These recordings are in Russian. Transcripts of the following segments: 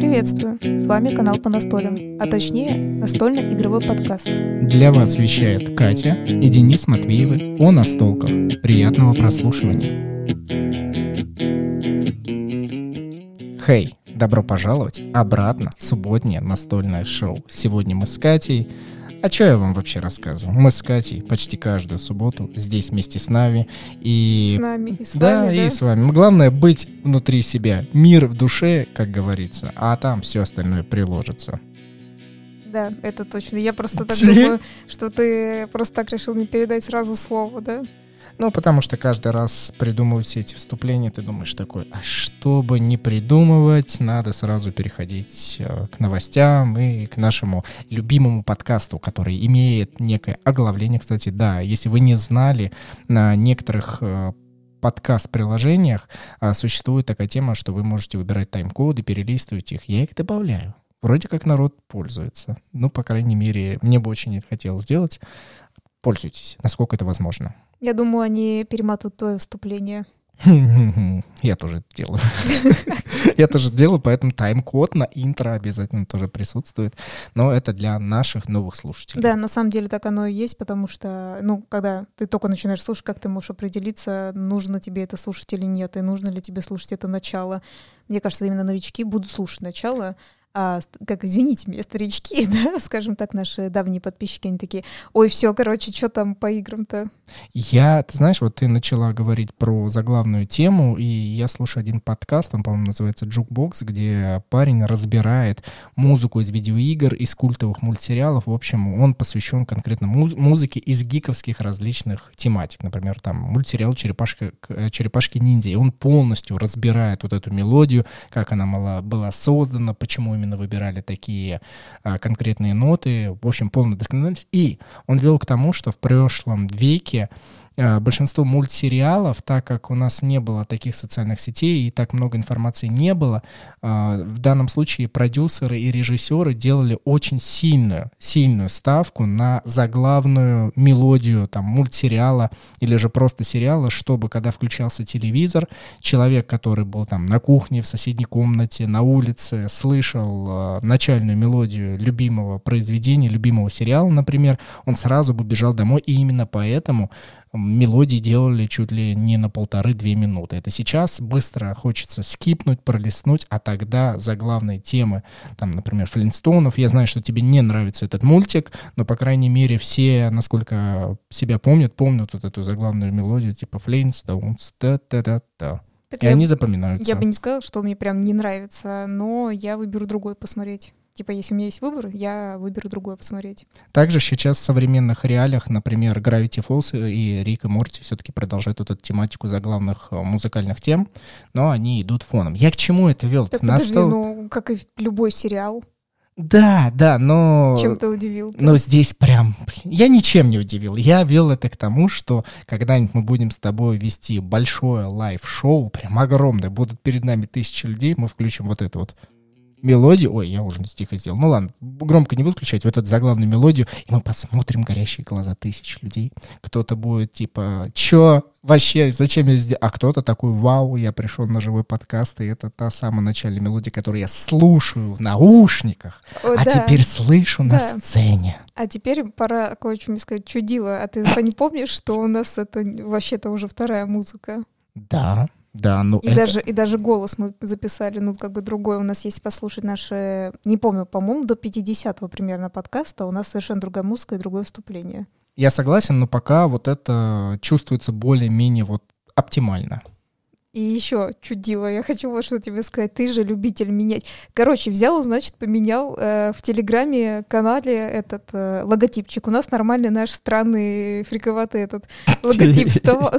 Приветствую! С вами канал по настолям, а точнее настольный игровой подкаст. Для вас вещает Катя и Денис Матвеевы о настолках. Приятного прослушивания. Хей, добро пожаловать обратно в субботнее настольное шоу. Сегодня мы с Катей а что я вам вообще рассказываю? Мы с Катей почти каждую субботу здесь вместе с нами. И... С нами и с да, вами, да? и с вами. Главное быть внутри себя. Мир в душе, как говорится, а там все остальное приложится. Да, это точно. Я просто так думаю, что ты просто так решил мне передать сразу слово, да? Ну, потому что каждый раз придумывать все эти вступления, ты думаешь такой, а чтобы не придумывать, надо сразу переходить э, к новостям и к нашему любимому подкасту, который имеет некое оглавление. Кстати, да, если вы не знали, на некоторых э, подкаст-приложениях а, существует такая тема, что вы можете выбирать тайм-коды, перелистывать их. Я их добавляю. Вроде как народ пользуется. Ну, по крайней мере, мне бы очень это хотелось сделать. Пользуйтесь, насколько это возможно. Я думаю, они перематывают твое вступление. Я тоже это делаю. Я тоже делаю, поэтому тайм-код на интро обязательно тоже присутствует. Но это для наших новых слушателей. Да, на самом деле так оно и есть, потому что, ну, когда ты только начинаешь слушать, как ты можешь определиться, нужно тебе это слушать или нет, и нужно ли тебе слушать это начало. Мне кажется, именно новички будут слушать начало, а, как, извините меня, старички, да, скажем так, наши давние подписчики, они такие, ой, все, короче, что там по играм-то? Я, ты знаешь, вот ты начала говорить про заглавную тему, и я слушаю один подкаст, он, по-моему, называется Jukebox, где парень разбирает музыку из видеоигр, из культовых мультсериалов. В общем, он посвящен конкретно муз- музыке из гиковских различных тематик. Например, там мультсериал «Черепашка, э, «Черепашки-ниндзя», и он полностью разбирает вот эту мелодию, как она была создана, почему именно выбирали такие а, конкретные ноты. В общем, полная доскональность. И он вел к тому, что в прошлом веке большинство мультсериалов, так как у нас не было таких социальных сетей и так много информации не было, а, в данном случае продюсеры и режиссеры делали очень сильную, сильную ставку на заглавную мелодию там, мультсериала или же просто сериала, чтобы, когда включался телевизор, человек, который был там на кухне, в соседней комнате, на улице, слышал э, начальную мелодию любимого произведения, любимого сериала, например, он сразу бы бежал домой, и именно поэтому мелодии делали чуть ли не на полторы-две минуты. Это сейчас быстро хочется скипнуть, пролистнуть, а тогда за главные темы, там, например, Флинстонов, я знаю, что тебе не нравится этот мультик, но, по крайней мере, все, насколько себя помнят, помнят вот эту заглавную мелодию, типа Флинстоунс, та-та-та-та. Так И я, они запоминаются. я бы не сказала, что мне прям не нравится, но я выберу другой посмотреть. Типа, если у меня есть выбор, я выберу другой посмотреть. Также сейчас в современных реалиях, например, Gravity Falls и Рик и Морти все-таки продолжают вот эту тематику заглавных э, музыкальных тем, но они идут фоном. Я к чему это вел? Так Настал- подожди, ну, как и любой сериал, Да, да, но... чем ты удивил? Но здесь прям, я ничем не удивил. Я вел это к тому, что когда-нибудь мы будем с тобой вести большое лайв-шоу, прям огромное, будут перед нами тысячи людей, мы включим вот эту вот мелодию. Ой, я уже тихо сделал. Ну ладно, громко не буду включать вот эту заглавную мелодию, и мы посмотрим горящие глаза тысяч людей. Кто-то будет типа, чё, вообще, зачем я сделал? А кто-то такой, вау, я пришел на живой подкаст, и это та самая начальная мелодия, которую я слушаю в наушниках, О, а да. теперь слышу на Да. сцене. А теперь пора кое-что мне сказать. Чудило, а ты не помнишь, что у нас это вообще-то уже вторая музыка? Да, да, ну И это... даже, и даже голос мы записали, ну, как бы другой. У нас есть послушать наши, не помню, по-моему, до 50-го примерно подкаста у нас совершенно другая музыка и другое вступление. Я согласен, но пока вот это чувствуется более-менее вот оптимально. И еще чудило, я хочу вот что тебе сказать, ты же любитель менять. Короче, взял, значит, поменял э, в Телеграме канале этот э, логотипчик. У нас нормальный наш странный фриковатый этот логотип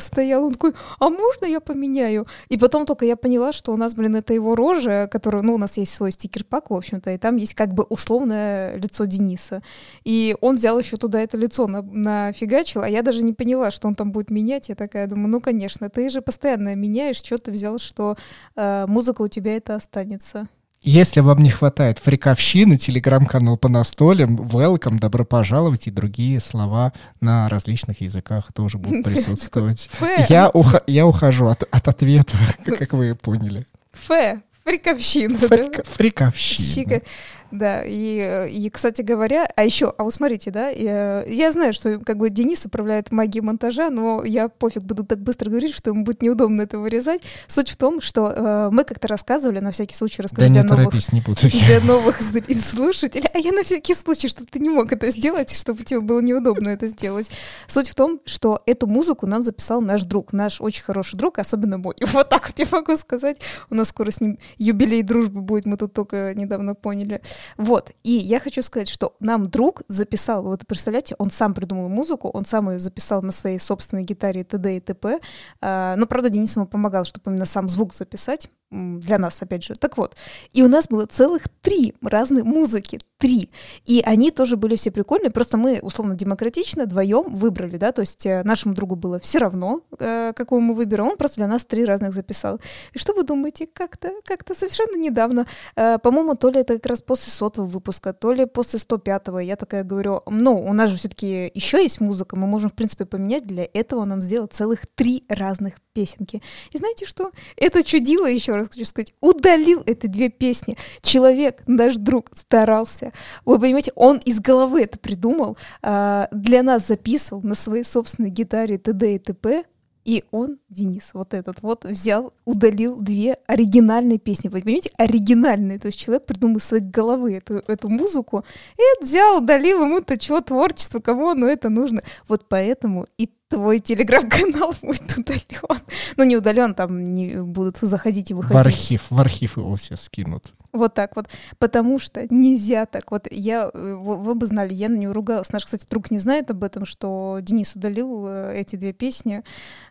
стоял. Он такой, а можно я поменяю? И потом только я поняла, что у нас, блин, это его рожа, которая, ну, у нас есть свой стикер-пак, в общем-то, и там есть как бы условное лицо Дениса. И он взял еще туда это лицо на, нафигачил, а я даже не поняла, что он там будет менять. Я такая думаю, ну, конечно, ты же постоянно меняешь, что ты взял, что э, музыка у тебя это останется. Если вам не хватает фриковщины, телеграм-канал по настолям, welcome, добро пожаловать и другие слова на различных языках тоже будут присутствовать. Я, уха- я ухожу от, от ответа, как вы поняли. Фе, фриковщина. Фрик- да? Фриковщина. Да, и, и, кстати говоря, а еще, а вы смотрите, да, я, я знаю, что как бы Денис управляет магией монтажа, но я пофиг буду так быстро говорить, что ему будет неудобно это вырезать. Суть в том, что э, мы как-то рассказывали, на всякий случай расскажу Да для не новых торопись, не буду. для новых слушателей. А я на всякий случай, чтобы ты не мог это сделать, чтобы тебе было неудобно это сделать. Суть в том, что эту музыку нам записал наш друг, наш очень хороший друг, особенно мой. Вот так вот я могу сказать. У нас скоро с ним юбилей дружбы будет, мы тут только недавно поняли. Вот, и я хочу сказать, что нам друг записал, вот представляете, он сам придумал музыку, он сам ее записал на своей собственной гитаре т.д. и т.п. А, Но, правда, Денис ему помогал, чтобы именно сам звук записать, для нас, опять же. Так вот, и у нас было целых три разные музыки, три. И они тоже были все прикольные, просто мы, условно, демократично вдвоем выбрали, да, то есть э, нашему другу было все равно, э, какую мы выберем, он просто для нас три разных записал. И что вы думаете, как-то, как-то совершенно недавно, э, по-моему, то ли это как раз после сотого выпуска, то ли после 105-го, я такая говорю, ну, у нас же все-таки еще есть музыка, мы можем, в принципе, поменять, для этого нам сделать целых три разных песенки. И знаете что? Это чудило, еще хочу сказать, удалил эти две песни. Человек, наш друг, старался. Вы понимаете, он из головы это придумал, а, для нас записывал на своей собственной гитаре т.д. и т.п., и он, Денис, вот этот вот, взял, удалил две оригинальные песни. Вы понимаете, оригинальные. То есть человек придумал из своей головы эту, эту музыку, и взял, удалил ему-то чего, творчество, кому оно это нужно. Вот поэтому и твой телеграм-канал будет удален. Ну, не удален, там не будут заходить и выходить. В архив, в архив его все скинут. Вот так вот. Потому что нельзя так. Вот я, э, вы, вы бы знали, я на него ругалась. Наш, кстати, друг не знает об этом, что Денис удалил э, эти две песни,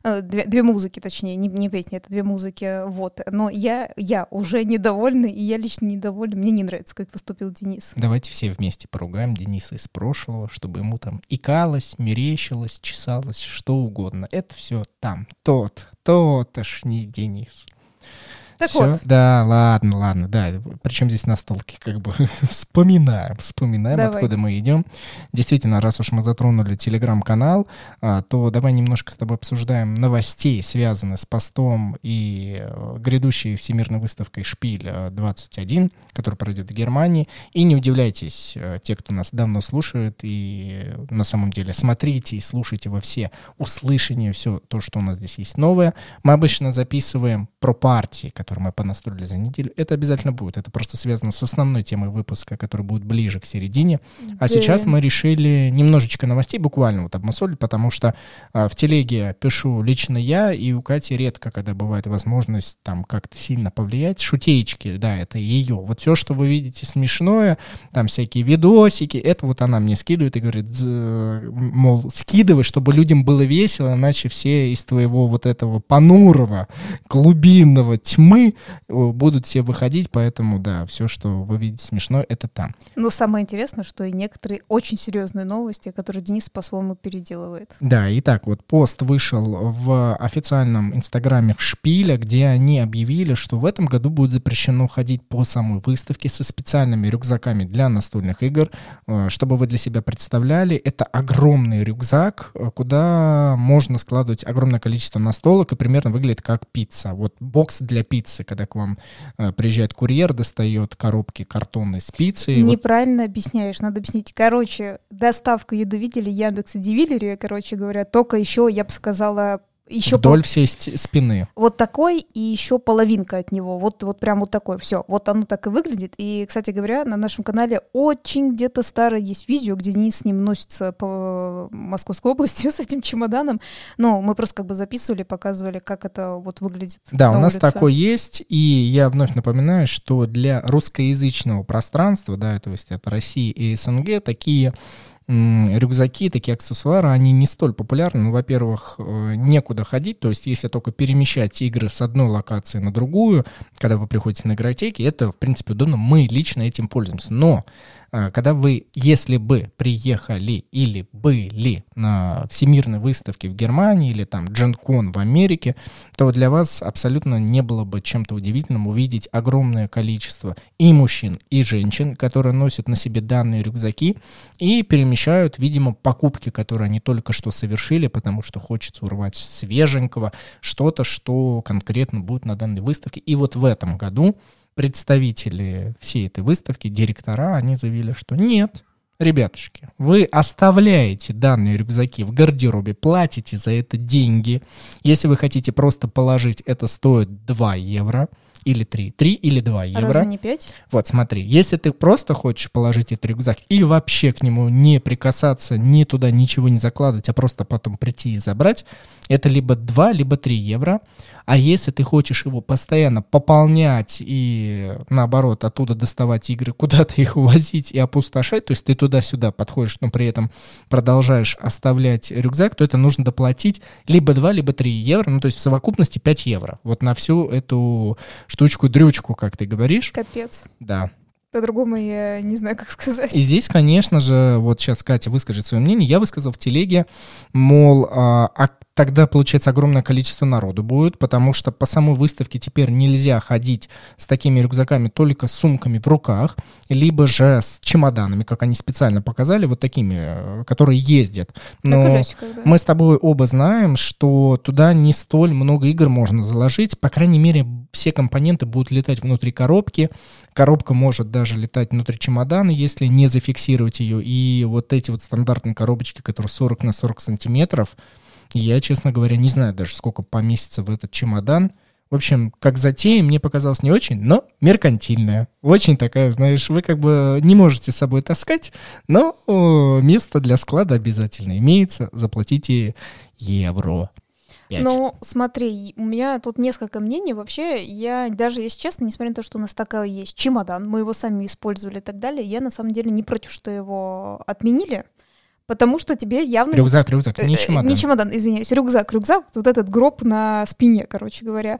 э, две, две музыки, точнее, не, не песни, это две музыки, вот. Но я, я уже недовольна, и я лично недовольна. Мне не нравится, как поступил Денис. Давайте все вместе поругаем Дениса из прошлого, чтобы ему там икалось, мерещилось, чесалось, что угодно. Это все там. Тот, тотошний Денис. Так Всё? вот. Да, ладно, ладно, да. Причем здесь настолки, как бы вспоминаем, вспоминаем, Давай. откуда мы идем. Действительно, раз уж мы затронули телеграм-канал, а, то давай немножко с тобой обсуждаем новостей, связанных с постом и э, грядущей всемирной выставкой Шпиль э, 21, которая пройдет в Германии. И не удивляйтесь, э, те, кто нас давно слушает, и на самом деле смотрите и слушайте во все услышания, все то, что у нас здесь есть новое. Мы обычно записываем про партии, которые мы понастроили за неделю. Это обязательно будет. Это просто связано с основной темой выпуска, который будет ближе к середине. А Да. сейчас мы решили немножечко новостей буквально вот обмусолить, потому что а, в телеге пишу лично я, и у Кати редко, когда бывает возможность там как-то сильно повлиять. Шутеечки, да, это ее. Вот все, что вы видите смешное, там всякие видосики, это вот она мне скидывает и говорит, «З- мол, скидывай, чтобы людям было весело, иначе все из твоего вот этого понурого, глубинного тьмы э, будут все выходить, поэтому, да, все, что вы видите смешное, это там. Но самое интересное, что и некоторые очень серьезные новости, которые Денис по-своему переделывает. Да, итак, вот пост вышел в официальном инстаграме Шпиля, где они объявили, что в этом году будет запрещено ходить по самой выставке со специальными рюкзаками для настольных игр. Э, Чтобы вы для себя представляли, это огромный рюкзак, э, куда можно складывать огромное количество настолок и примерно выглядит как пицца. Вот бокс для пиццы, когда к вам э, приезжает курьер, достает коробки картонной с пиццей. Вот Неправильно объясняешь, надо объяснить. Короче, доставку еды видели Яндекс и Дивилере, короче говоря, только еще, я бы сказала, еще вдоль всей ст- спины. вот такой и еще половинка от него. Вот, вот прям вот такой. Все, вот оно так и выглядит. И, кстати говоря, на нашем канале очень где-то старое есть видео, где Денис с ним носится по Московской области с этим чемоданом. Но мы просто как бы записывали, показывали, как это вот выглядит. Да, у нас улице. такой есть, и я вновь напоминаю, что для русскоязычного пространства, да, то есть это Россия и СНГ, такие рюкзаки, такие аксессуары, они не столь популярны. Ну, во-первых, э, некуда ходить, то есть если только перемещать игры с одной локации на другую, когда вы приходите на игротеки, это, в принципе, удобно. Мы лично этим пользуемся. Но когда вы, если бы приехали или были на всемирной выставке в Германии или там Дженкон в Америке, то для вас абсолютно не было бы чем-то удивительным увидеть огромное количество и мужчин, и женщин, которые носят на себе данные рюкзаки и перемещают, видимо, покупки, которые они только что совершили, потому что хочется урвать свеженького, что-то, что конкретно будет на данной выставке. И вот в этом году представители всей этой выставки, директора, они заявили, что нет, ребятушки, вы оставляете данные рюкзаки в гардеробе, платите за это деньги. Если вы хотите просто положить, это стоит 2 евро или 3. 3 или 2 евро. Разве не 5? Вот смотри, если ты просто хочешь положить этот рюкзак и вообще к нему не прикасаться, ни туда ничего не закладывать, а просто потом прийти и забрать, это либо 2, либо 3 евро. А если ты хочешь его постоянно пополнять и, наоборот, оттуда доставать игры, куда-то их увозить и опустошать, то есть ты туда-сюда подходишь, но при этом продолжаешь оставлять рюкзак, то это нужно доплатить либо 2, либо 3 евро, ну то есть в совокупности 5 евро. Вот на всю эту штучку-дрючку, как ты говоришь. Капец. Да. По-другому я не знаю, как сказать. И здесь, конечно же, вот сейчас Катя выскажет свое мнение. Я высказал в телеге, мол, а, а тогда, получается, огромное количество народу будет, потому что по самой выставке теперь нельзя ходить с такими рюкзаками только с сумками в руках, либо же с чемоданами, как они специально показали, вот такими, э, которые ездят. Но колесиках, да. мы с тобой оба знаем, что туда не столь много игр можно заложить, по крайней мере, все компоненты будут летать внутри коробки, коробка может даже летать внутри чемодана, если не зафиксировать ее, и вот эти вот стандартные коробочки, которые 40 на 40 сантиметров, я, честно говоря, не знаю даже, сколько поместится в этот чемодан. В общем, как затея мне показалось не очень, но меркантильная. Очень такая, знаешь, вы как бы не можете с собой таскать, но место для склада обязательно имеется. Заплатите евро. 5. Ну, смотри, у меня тут несколько мнений. Вообще, я даже, если честно, несмотря на то, что у нас такая есть чемодан, мы его сами использовали и так далее, я на самом деле не против, что его отменили. Потому что тебе явно... Рюкзак, рюкзак, не э, чемодан. Не чемодан, извиняюсь, рюкзак, рюкзак, вот этот гроб на спине, короче говоря.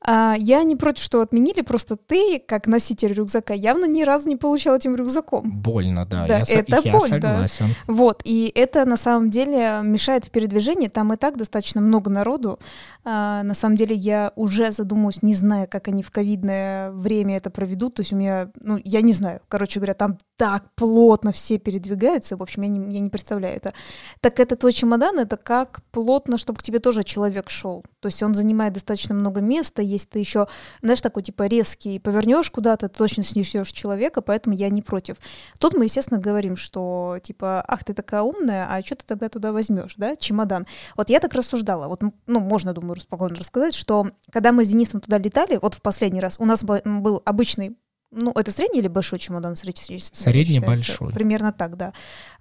А, я не против, что отменили, просто ты, как носитель рюкзака, явно ни разу не получал этим рюкзаком. Больно, да, да я, это я боль, согласен. Да. Вот, и это на самом деле мешает в передвижении, там и так достаточно много народу. А, на самом деле я уже задумаюсь, не зная, как они в ковидное время это проведут, то есть у меня, ну, я не знаю, короче говоря, там так плотно все передвигаются, в общем, я не, я не представляю это. Так это твой чемодан, это как плотно, чтобы к тебе тоже человек шел. То есть он занимает достаточно много места, если ты еще, знаешь, такой типа резкий, повернешь куда-то, ты точно снесешь человека, поэтому я не против. Тут мы, естественно, говорим, что типа, ах, ты такая умная, а что ты тогда туда возьмешь, да, чемодан. Вот я так рассуждала, вот, ну, можно, думаю, спокойно рассказать, что когда мы с Денисом туда летали, вот в последний раз, у нас был обычный ну, это средний или большой чемодан средний? Средний большой. Примерно так, да.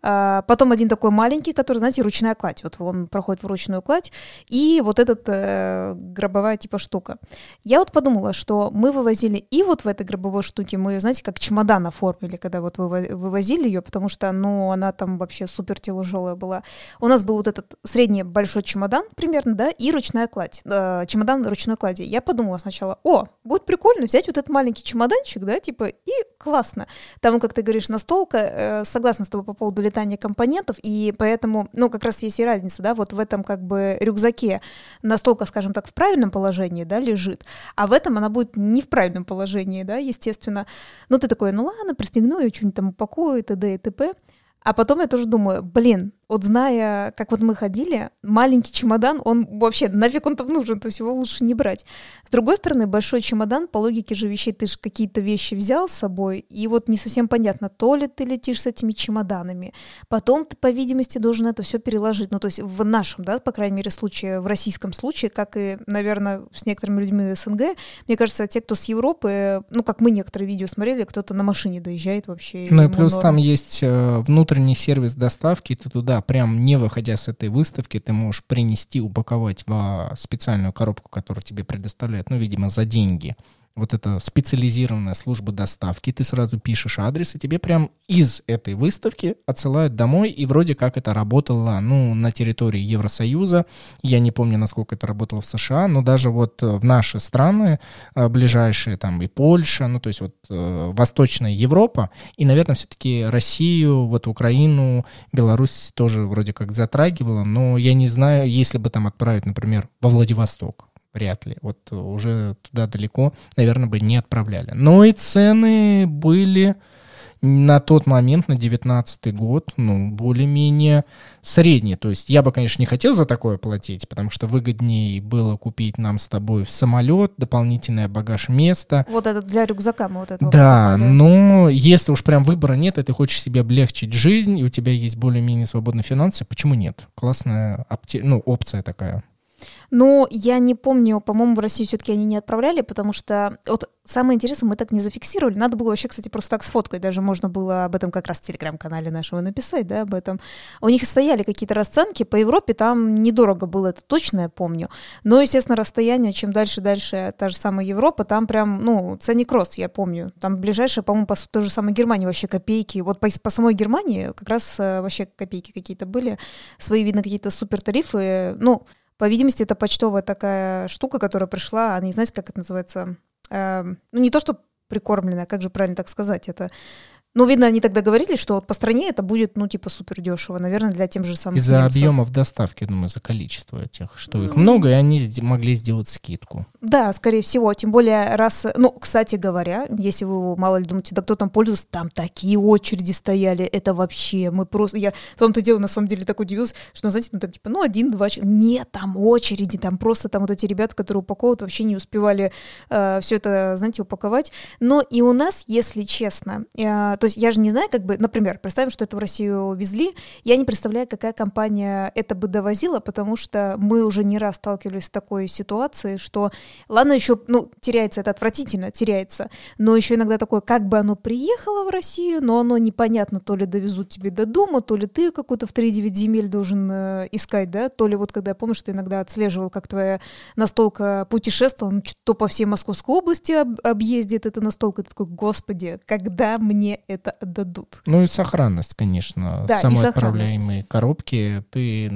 А, потом один такой маленький, который, знаете, ручная кладь. Вот он проходит в ручную кладь. И вот этот э, гробовая типа штука. Я вот подумала, что мы вывозили и вот в этой гробовой штуке, мы ее, знаете, как чемодан оформили, когда вот вывозили ее, потому что, ну, она там вообще супер тяжелая была. У нас был вот этот средний большой чемодан примерно, да, и ручная кладь. Э, чемодан ручной клади. Я подумала сначала, о, будет прикольно взять вот этот маленький чемоданчик, да, типа, и классно. Там, как ты говоришь, настолка, э, согласна с тобой по поводу летания компонентов, и поэтому, ну, как раз есть и разница, да, вот в этом как бы рюкзаке настолка, скажем так, в правильном положении, да, лежит, а в этом она будет не в правильном положении, да, естественно. Ну, ты такой, ну ладно, пристегну ее, что-нибудь там упакую, т.д. и т.п. А потом я тоже думаю, блин, вот зная, как вот мы ходили, маленький чемодан, он вообще, нафиг он там нужен, то есть его лучше не брать. С другой стороны, большой чемодан, по логике же вещей, ты же какие-то вещи взял с собой, и вот не совсем понятно, то ли ты летишь с этими чемоданами, потом ты, по видимости, должен это все переложить, ну, то есть в нашем, да, по крайней мере, случае, в российском случае, как и, наверное, с некоторыми людьми СНГ, мне кажется, те, кто с Европы, ну, как мы некоторые видео смотрели, кто-то на машине доезжает вообще. Ну, и плюс норм. там есть э, внутренний сервис доставки, ты туда прям не выходя с этой выставки, ты можешь принести, упаковать в специальную коробку, которую тебе предоставляют, ну, видимо, за деньги вот эта специализированная служба доставки, ты сразу пишешь адрес, и тебе прям из этой выставки отсылают домой, и вроде как это работало, ну, на территории Евросоюза, я не помню, насколько это работало в США, но даже вот в наши страны, э, ближайшие, там, и Польша, ну, то есть вот э, Восточная Европа, и, наверное, все-таки Россию, вот Украину, Беларусь тоже вроде как затрагивала, но я не знаю, если бы там отправить, например, во Владивосток, вряд ли. Вот уже туда далеко, наверное, бы не отправляли. Но и цены были на тот момент, на 19 год, ну, более-менее средние. То есть я бы, конечно, не хотел за такое платить, потому что выгоднее было купить нам с тобой в самолет, дополнительное багаж место. Вот это для рюкзака мы вот это Да, покупали. но если уж прям выбора нет, и ты хочешь себе облегчить жизнь, и у тебя есть более-менее свободные финансы, почему нет? Классная опти... ну, опция такая. Но я не помню, по-моему, в Россию все-таки они не отправляли, потому что вот самое интересное, мы так не зафиксировали. Надо было вообще, кстати, просто так сфоткать. Даже можно было об этом как раз в телеграм-канале нашего написать, да, об этом. У них стояли какие-то расценки. По Европе там недорого было, это точно я помню. Но, естественно, расстояние, чем дальше-дальше та же самая Европа, там прям, ну, ценник рост, я помню. Там ближайшее, по-моему, по той же самой Германии вообще копейки. Вот по, по самой Германии как раз э, вообще копейки какие-то были. Свои, видно, какие-то супер тарифы. Ну, по видимости, это почтовая такая штука, которая пришла, а не знаете, как это называется? Э, ну, не то, что прикормленная, как же правильно так сказать, это ну, видно, они тогда говорили, что вот по стране это будет, ну, типа, супер дешево, наверное, для тем же самых Из-за объемов доставки, думаю, за количество этих, что их много, и они могли сделать скидку. Да, скорее всего, тем более раз, ну, кстати говоря, если вы мало ли думаете, да кто там пользуется, там такие очереди стояли, это вообще, мы просто, я в том-то дело, на самом деле, так удивилась, что, ну, знаете, ну, там, типа, ну, один-два, нет, там очереди, там просто там вот эти ребята, которые упаковывают, вообще не успевали э, все это, знаете, упаковать, но и у нас, если честно, э, то есть я же не знаю, как бы, например, представим, что это в Россию везли, я не представляю, какая компания это бы довозила, потому что мы уже не раз сталкивались с такой ситуацией, что, ладно, еще, ну, теряется это отвратительно, теряется, но еще иногда такое, как бы оно приехало в Россию, но оно непонятно, то ли довезут тебе до дома, то ли ты какой-то в 3-9 земель должен э, искать, да, то ли вот когда я помню, что иногда отслеживал, как твоя настолка путешествовала, ну, то по всей Московской области об, объездит эта настолка, ты такой, господи, когда мне это отдадут. Ну и сохранность, конечно. Да, Самоотправляемые коробки. Ты,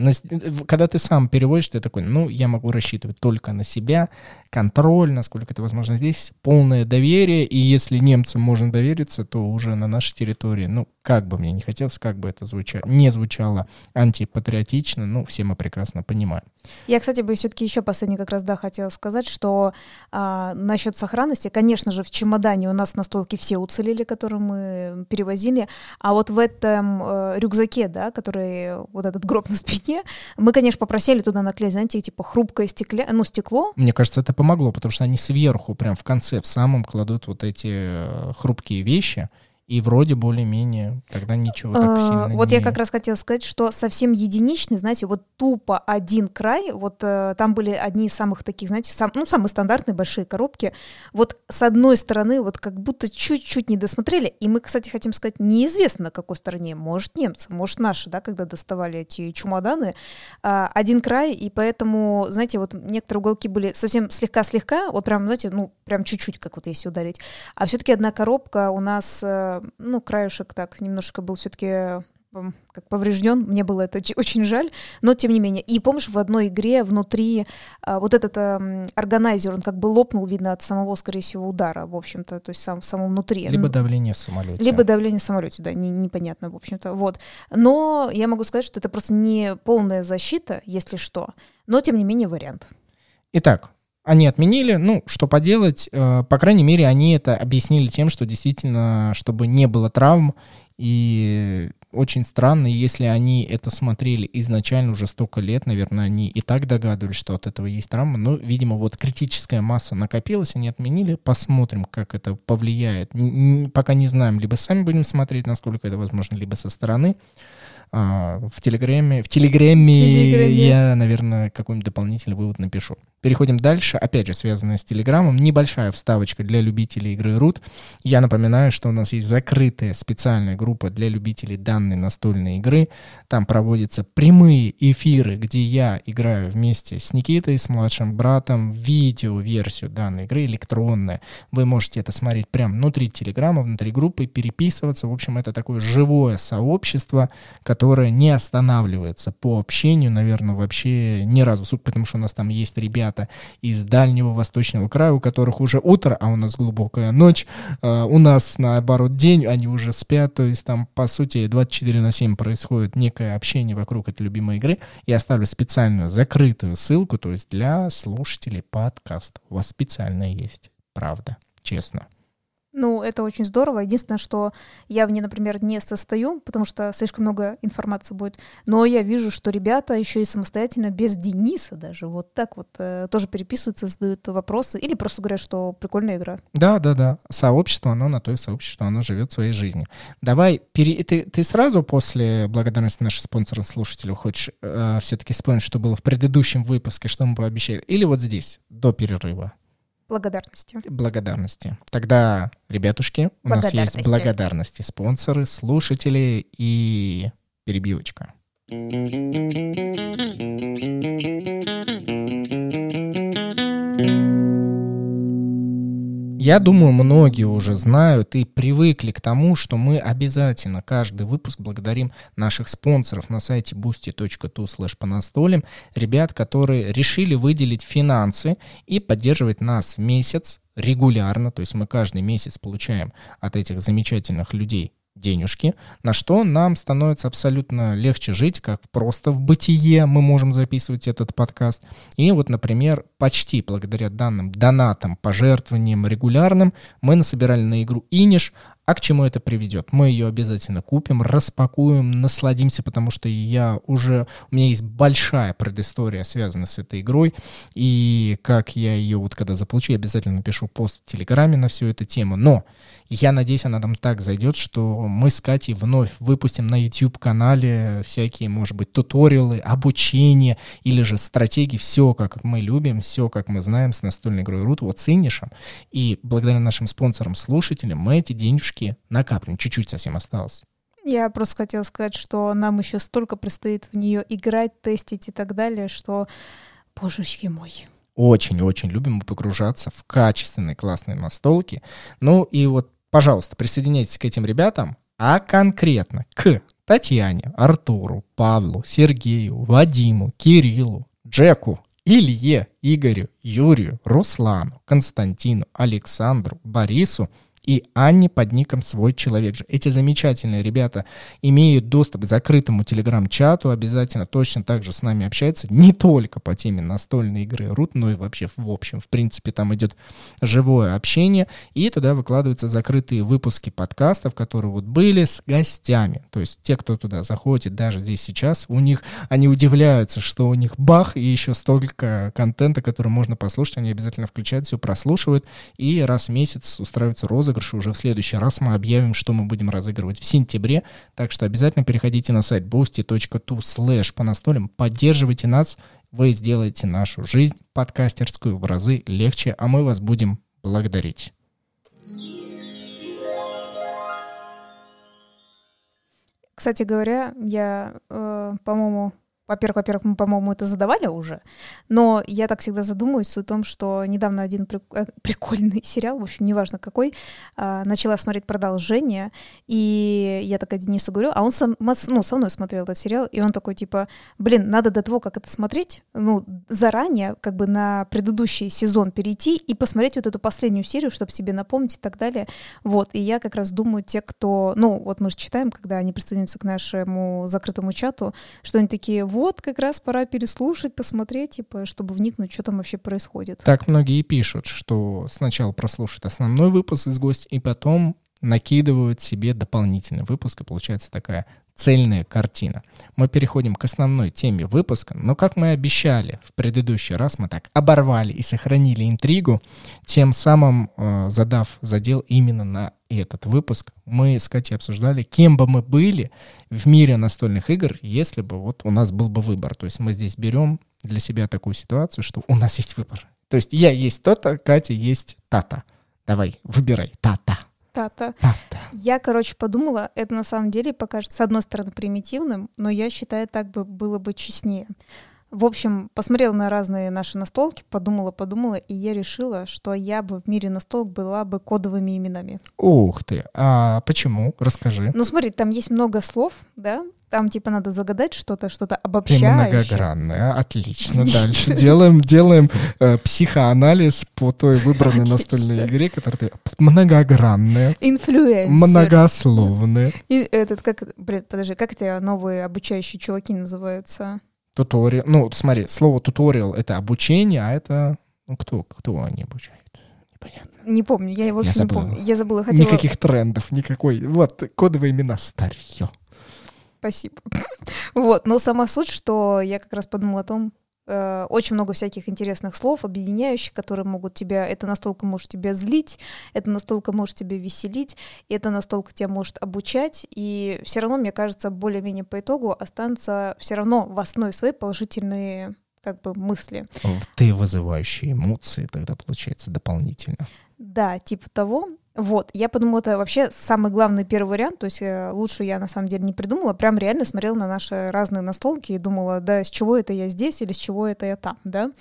когда ты сам переводишь, ты такой, ну, я могу рассчитывать только на себя, контроль, насколько это возможно здесь, полное доверие, и если немцам можно довериться, то уже на нашей территории, ну, как бы мне не хотелось, как бы это звучало, не звучало антипатриотично, ну, все мы прекрасно понимаем. Я, кстати, бы все-таки еще последний как раз, да, хотела сказать, что а, насчет сохранности, конечно же, в чемодане у нас настолки все уцелели, которые мы перевозили, а вот в этом э, рюкзаке, да, который вот этот гроб на спине, мы, конечно, попросили туда наклеить, знаете, типа хрупкое стекле, ну, стекло. Мне кажется, это помогло, потому что они сверху, прям в конце, в самом кладут вот эти э, хрупкие вещи, и вроде более-менее тогда ничего так а, сильно Вот не... я как раз хотела сказать, что совсем единичный, знаете, вот тупо один край, вот э, там были одни из самых таких, знаете, сам, ну, самые стандартные большие коробки. Вот с одной стороны, вот как будто чуть-чуть не досмотрели, и мы, кстати, хотим сказать, неизвестно на какой стороне, может немцы, может наши, да, когда доставали эти чемоданы, э, один край, и поэтому, знаете, вот некоторые уголки были совсем слегка-слегка, вот прям, знаете, ну, прям чуть-чуть, как вот если ударить, а все-таки одна коробка у нас э, ну, краюшек так немножко был все-таки как поврежден, мне было это очень жаль, но тем не менее. И помнишь, в одной игре внутри а, вот этот а, органайзер, он как бы лопнул, видно, от самого, скорее всего, удара, в общем-то, то есть сам, в самом внутри. Либо давление в самолете. Либо давление в самолете, да, не, непонятно, в общем-то, вот. Но я могу сказать, что это просто не полная защита, если что, но тем не менее вариант. Итак, они отменили, ну, что поделать, э, по крайней мере, они это объяснили тем, что действительно, чтобы не было травм, и очень странно, если они это смотрели изначально уже столько лет, наверное, они и так догадывались, что от этого есть травма, но, видимо, вот критическая масса накопилась, они отменили, посмотрим, как это повлияет. Н- пока не знаем, либо сами будем смотреть, насколько это возможно, либо со стороны. А, в Телеграме, в Телеграме, Телеграме. я, наверное, какой-нибудь дополнительный вывод напишу. Переходим дальше, опять же, связанная с Телеграмом. Небольшая вставочка для любителей игры Root. Я напоминаю, что у нас есть закрытая специальная группа для любителей данной настольной игры. Там проводятся прямые эфиры, где я играю вместе с Никитой, с младшим братом, видео-версию данной игры, электронная. Вы можете это смотреть прямо внутри Телеграма, внутри группы, переписываться. В общем, это такое живое сообщество, которое не останавливается по общению, наверное, вообще ни разу, потому что у нас там есть ребята, ребята из дальнего восточного края, у которых уже утро, а у нас глубокая ночь, э, у нас наоборот день, они уже спят, то есть там по сути 24 на 7 происходит некое общение вокруг этой любимой игры. Я оставлю специальную закрытую ссылку, то есть для слушателей подкаста. У вас специально есть, правда, честно. Ну, это очень здорово. Единственное, что я в ней, например, не состою, потому что слишком много информации будет. Но я вижу, что ребята еще и самостоятельно, без Дениса даже, вот так вот э, тоже переписываются, задают вопросы или просто говорят, что прикольная игра. Да, да, да. Сообщество, оно на то и сообщество, оно живет своей жизнью. Давай, пере... ты, ты сразу после благодарности нашим спонсорам, слушателям, хочешь э, все-таки вспомнить, что было в предыдущем выпуске, что мы пообещали? Или вот здесь, до перерыва? Благодарности. Благодарности. Тогда, ребятушки, у нас есть благодарности спонсоры, слушатели и перебивочка. Я думаю, многие уже знают и привыкли к тому, что мы обязательно каждый выпуск благодарим наших спонсоров на сайте boosty.tu slash по настолям, ребят, которые решили выделить финансы и поддерживать нас в месяц регулярно, то есть мы каждый месяц получаем от этих замечательных людей денежки, на что нам становится абсолютно легче жить, как просто в бытие мы можем записывать этот подкаст. И вот, например, почти благодаря данным донатам, пожертвованиям регулярным мы насобирали на игру Иниш а к чему это приведет? Мы ее обязательно купим, распакуем, насладимся, потому что я уже... У меня есть большая предыстория, связанная с этой игрой, и как я ее вот когда заполучу, я обязательно напишу пост в Телеграме на всю эту тему. Но я надеюсь, она там так зайдет, что мы с Катей вновь выпустим на YouTube-канале всякие, может быть, туториалы, обучение или же стратегии, все как мы любим, все как мы знаем с настольной игрой Root, вот с Инишем. И благодаря нашим спонсорам, слушателям, мы эти денежки денежки накапливаем, чуть-чуть совсем осталось. Я просто хотела сказать, что нам еще столько предстоит в нее играть, тестить и так далее, что, божечки мой. Очень-очень любим погружаться в качественные классные настолки. Ну и вот, пожалуйста, присоединяйтесь к этим ребятам, а конкретно к Татьяне, Артуру, Павлу, Сергею, Вадиму, Кириллу, Джеку, Илье, Игорю, Юрию, Руслану, Константину, Александру, Борису, и Анне под ником «Свой человек же». Эти замечательные ребята имеют доступ к закрытому телеграм-чату, обязательно точно так же с нами общаются, не только по теме настольной игры Рут, но и вообще в общем, в принципе, там идет живое общение, и туда выкладываются закрытые выпуски подкастов, которые вот были с гостями. То есть те, кто туда заходит, даже здесь сейчас, у них, они удивляются, что у них бах, и еще столько контента, который можно послушать, они обязательно включают, все прослушивают, и раз в месяц устраиваются розы розыгрыши уже в следующий раз мы объявим, что мы будем разыгрывать в сентябре. Так что обязательно переходите на сайт boosty.tu slash по настолям, поддерживайте нас, вы сделаете нашу жизнь подкастерскую в разы легче, а мы вас будем благодарить. Кстати говоря, я, э, по-моему, во-первых, во-первых, мы, по-моему, это задавали уже, но я так всегда задумываюсь о том, что недавно один э, прикольный сериал, в общем, неважно какой, а, начала смотреть продолжение, и я такая Денису говорю, а он сам, ну, со мной смотрел этот сериал, и он такой, типа, блин, надо до того, как это смотреть, ну, заранее, как бы на предыдущий сезон перейти и посмотреть вот эту последнюю серию, чтобы себе напомнить и так далее. Вот, и я как раз думаю, те, кто, ну, вот мы же читаем, когда они присоединяются к нашему закрытому чату, что они такие, вот, вот как раз пора переслушать, посмотреть, типа, чтобы вникнуть, что там вообще происходит. Так многие пишут, что сначала прослушают основной выпуск из гостя, и потом накидывают себе дополнительный выпуск, и получается такая цельная картина. Мы переходим к основной теме выпуска, но как мы обещали в предыдущий раз, мы так оборвали и сохранили интригу, тем самым э, задав задел именно на этот выпуск. Мы с Катей обсуждали, кем бы мы были в мире настольных игр, если бы вот у нас был бы выбор. То есть мы здесь берем для себя такую ситуацию, что у нас есть выбор. То есть я есть то-то, Катя есть тата. Давай, выбирай, тата. Тата. Тата. Я, короче, подумала, это на самом деле покажется, с одной стороны, примитивным, но я считаю, так бы было бы честнее. В общем, посмотрела на разные наши настолки, подумала, подумала, и я решила, что я бы в мире настолок была бы кодовыми именами. Ух ты! А почему? Расскажи. Ну смотри, там есть много слов, да, там типа надо загадать что-то, что-то обобщающее. Ты многогранная, отлично. Дальше делаем, делаем э, психоанализ по той выбранной настольной игре, которая ты многогранная. Инфлюенсер. Многословная. И этот, как, блин, подожди, как эти новые обучающие чуваки называются? Туториал. Ну, смотри, слово туториал — это обучение, а это... Ну, кто, кто они обучают? Непонятно. Не помню, я его вообще не помню. Я забыла, хотела... Никаких трендов, никакой. Вот, кодовые имена старье. Спасибо. Вот, но сама суть, что я как раз подумала о том, Э, очень много всяких интересных слов, объединяющих, которые могут тебя, это настолько может тебя злить, это настолько может тебя веселить, это настолько тебя может обучать, и все равно, мне кажется, более-менее по итогу останутся все равно в основе своей положительные как бы мысли. Ты вызывающие эмоции тогда получается дополнительно. Да, типа того. Вот, я подумала, это вообще самый главный первый вариант, то есть э, лучше я на самом деле не придумала, прям реально смотрела на наши разные настолки и думала, да, с чего это я здесь или с чего это я там, да.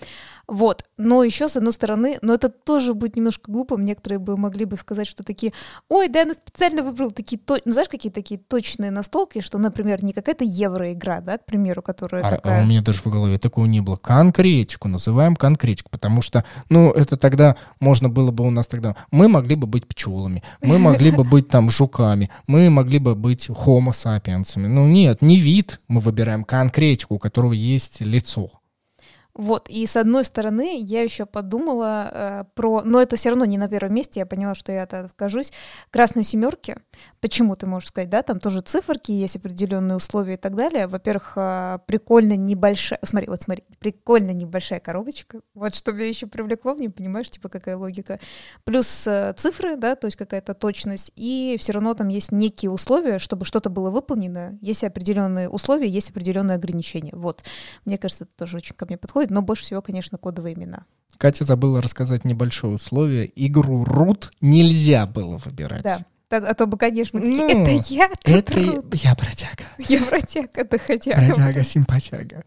Вот. Но еще, с одной стороны, но это тоже будет немножко глупо. Некоторые бы могли бы сказать, что такие, ой, да, она специально выбрала такие, то... ну, знаешь, какие такие точные настолки, что, например, не какая-то евроигра, да, к примеру, которая а, такая... А у меня даже в голове такого не было. Конкретику, называем конкретику, потому что, ну, это тогда можно было бы у нас тогда... Мы могли бы быть пчелами, мы могли бы быть там жуками, мы могли бы быть homo сапиенсами. Ну, нет, не вид, мы выбираем конкретику, у которого есть лицо. Вот, и с одной стороны, я еще подумала э, про, но это все равно не на первом месте, я поняла, что я это откажусь, красные семерки. Почему ты можешь сказать, да, там тоже циферки, есть определенные условия и так далее. Во-первых, э, прикольно небольшая, смотри, вот смотри, прикольно небольшая коробочка. Вот что меня еще привлекло, не понимаешь, типа какая логика. Плюс э, цифры, да, то есть какая-то точность, и все равно там есть некие условия, чтобы что-то было выполнено, есть определенные условия, есть определенные ограничения. Вот, мне кажется, это тоже очень ко мне подходит, но больше всего, конечно, кодовые имена. Катя забыла рассказать небольшое условие. Игру рут нельзя было выбирать. Да. Так, а то бы, конечно, ну, это я Это рут. я бродяга. Я бродяга, да хотя Бродяга, симпатяга.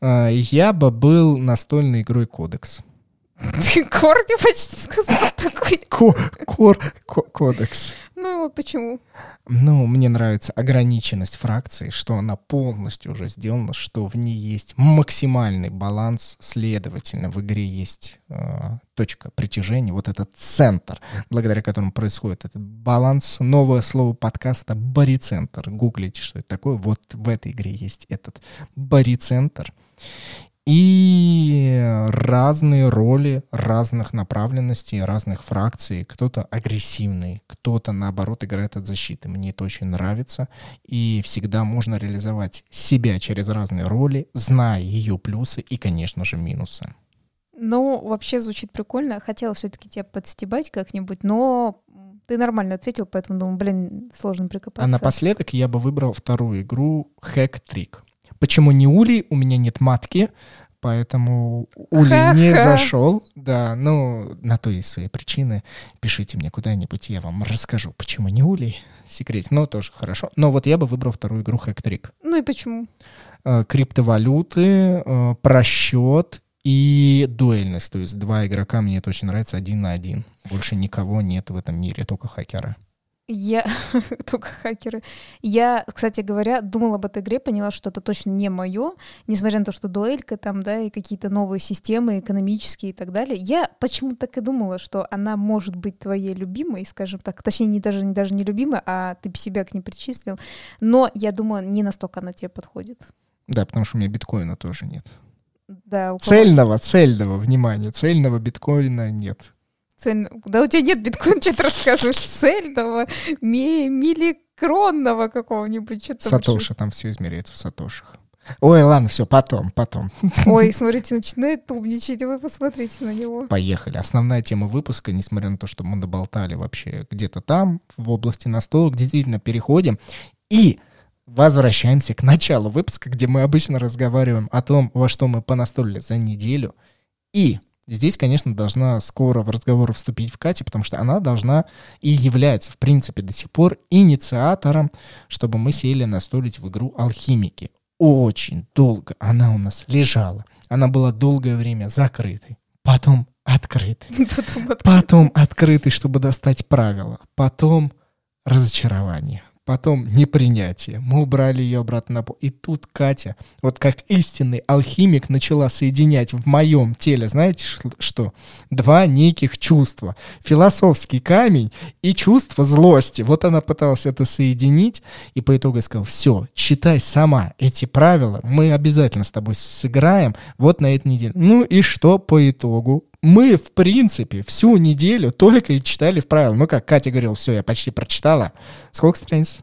А, я бы был настольной игрой Кодекс. Ты почти сказал такой. Кор, кодекс. Ну, почему? Ну, мне нравится ограниченность фракции, что она полностью уже сделана, что в ней есть максимальный баланс, следовательно, в игре есть э, точка притяжения, вот этот центр, благодаря которому происходит этот баланс. Новое слово подкаста — барицентр. Гуглите, что это такое. Вот в этой игре есть этот барицентр и разные роли разных направленностей, разных фракций. Кто-то агрессивный, кто-то, наоборот, играет от защиты. Мне это очень нравится. И всегда можно реализовать себя через разные роли, зная ее плюсы и, конечно же, минусы. Ну, вообще звучит прикольно. Хотела все-таки тебя подстебать как-нибудь, но ты нормально ответил, поэтому думаю, блин, сложно прикопаться. А напоследок я бы выбрал вторую игру Hack Trick. Почему не Ули? У меня нет матки, поэтому Ули не зашел. Да, ну, на то есть свои причины. Пишите мне куда-нибудь, я вам расскажу, почему не Ули. Секрет, но тоже хорошо. Но вот я бы выбрал вторую игру Хэктрик. Ну и почему? Э, криптовалюты, э, просчет и дуэльность. То есть два игрока, мне это очень нравится, один на один. Больше никого нет в этом мире, только хакеры. Я только хакеры. Я, кстати говоря, думала об этой игре, поняла, что это точно не мое, несмотря на то, что дуэлька там, да, и какие-то новые системы экономические и так далее. Я почему-то так и думала, что она может быть твоей любимой, скажем так, точнее, не даже, не даже не любимой, а ты себя к ней причислил. Но я думаю, не настолько она тебе подходит. Да, потому что у меня биткоина тоже нет. Да, у цельного, цельного, внимания, цельного биткоина нет цель... Да у тебя нет биткоина, что ты рассказываешь? Цельного, ми... мили... кронного какого-нибудь. что-то Сатоша, там все измеряется в сатошах. Ой, ладно, все, потом, потом. Ой, смотрите, начинает умничать, вы посмотрите на него. Поехали. Основная тема выпуска, несмотря на то, что мы наболтали вообще где-то там, в области настолок, действительно переходим. И возвращаемся к началу выпуска, где мы обычно разговариваем о том, во что мы понастолили за неделю. И Здесь, конечно, должна скоро в разговор вступить в Кате, потому что она должна и является, в принципе, до сих пор инициатором, чтобы мы сели настолить в игру «Алхимики». Очень долго она у нас лежала. Она была долгое время закрытой, потом открытой, Потом открыто. потом открытой, чтобы достать правила, потом разочарование, потом непринятие. Мы убрали ее обратно на пол. И тут Катя, вот как истинный алхимик, начала соединять в моем теле, знаете что? Два неких чувства. Философский камень и чувство злости. Вот она пыталась это соединить, и по итогу я сказал, все, читай сама эти правила, мы обязательно с тобой сыграем вот на этой неделе. Ну и что по итогу? Мы, в принципе, всю неделю только и читали в правила. Ну, как Катя говорила, все, я почти прочитала. Сколько страниц?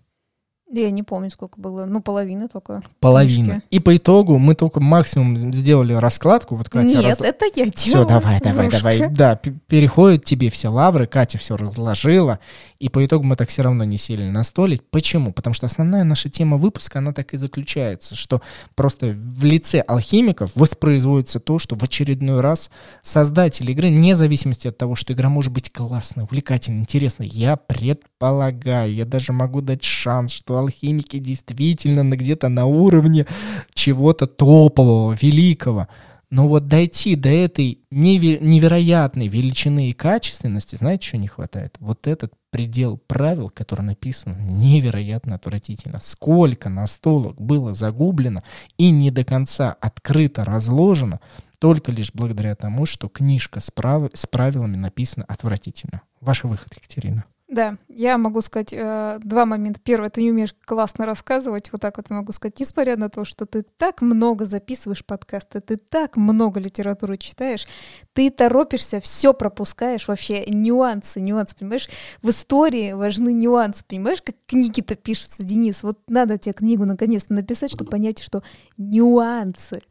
Я не помню, сколько было. Ну, половина только. Половина. книжки. И по итогу мы только максимум сделали раскладку. Вот Катя Нет, раз- это я делала. Все, давай, давай, дружка. давай. Да, п- переходят тебе все лавры, Катя все разложила, и по итогу мы так все равно не сели на столик. Почему? Потому что основная наша тема выпуска, она так и заключается, что просто в лице алхимиков воспроизводится то, что в очередной раз создатель игры, вне зависимости от того, что игра может быть классной, увлекательной, интересной, я предполагаю, я даже могу дать шанс, что алхимики действительно где-то на уровне чего-то топового, великого. Но вот дойти до этой неве- невероятной величины и качественности, знаете, что не хватает? Вот этот предел правил, который написан невероятно отвратительно. Сколько настолок было загублено и не до конца открыто разложено, только лишь благодаря тому, что книжка с, прав- с правилами написана отвратительно. Ваш выход, Екатерина. Да, я могу сказать э, два момента. Первое, ты не умеешь классно рассказывать, вот так вот могу сказать, несмотря на то, что ты так много записываешь подкасты, ты так много литературы читаешь, ты торопишься, все пропускаешь, вообще нюансы, нюансы, понимаешь? В истории важны нюансы, понимаешь, как книги-то пишутся, Денис? Вот надо тебе книгу наконец-то написать, чтобы понять, что нюансы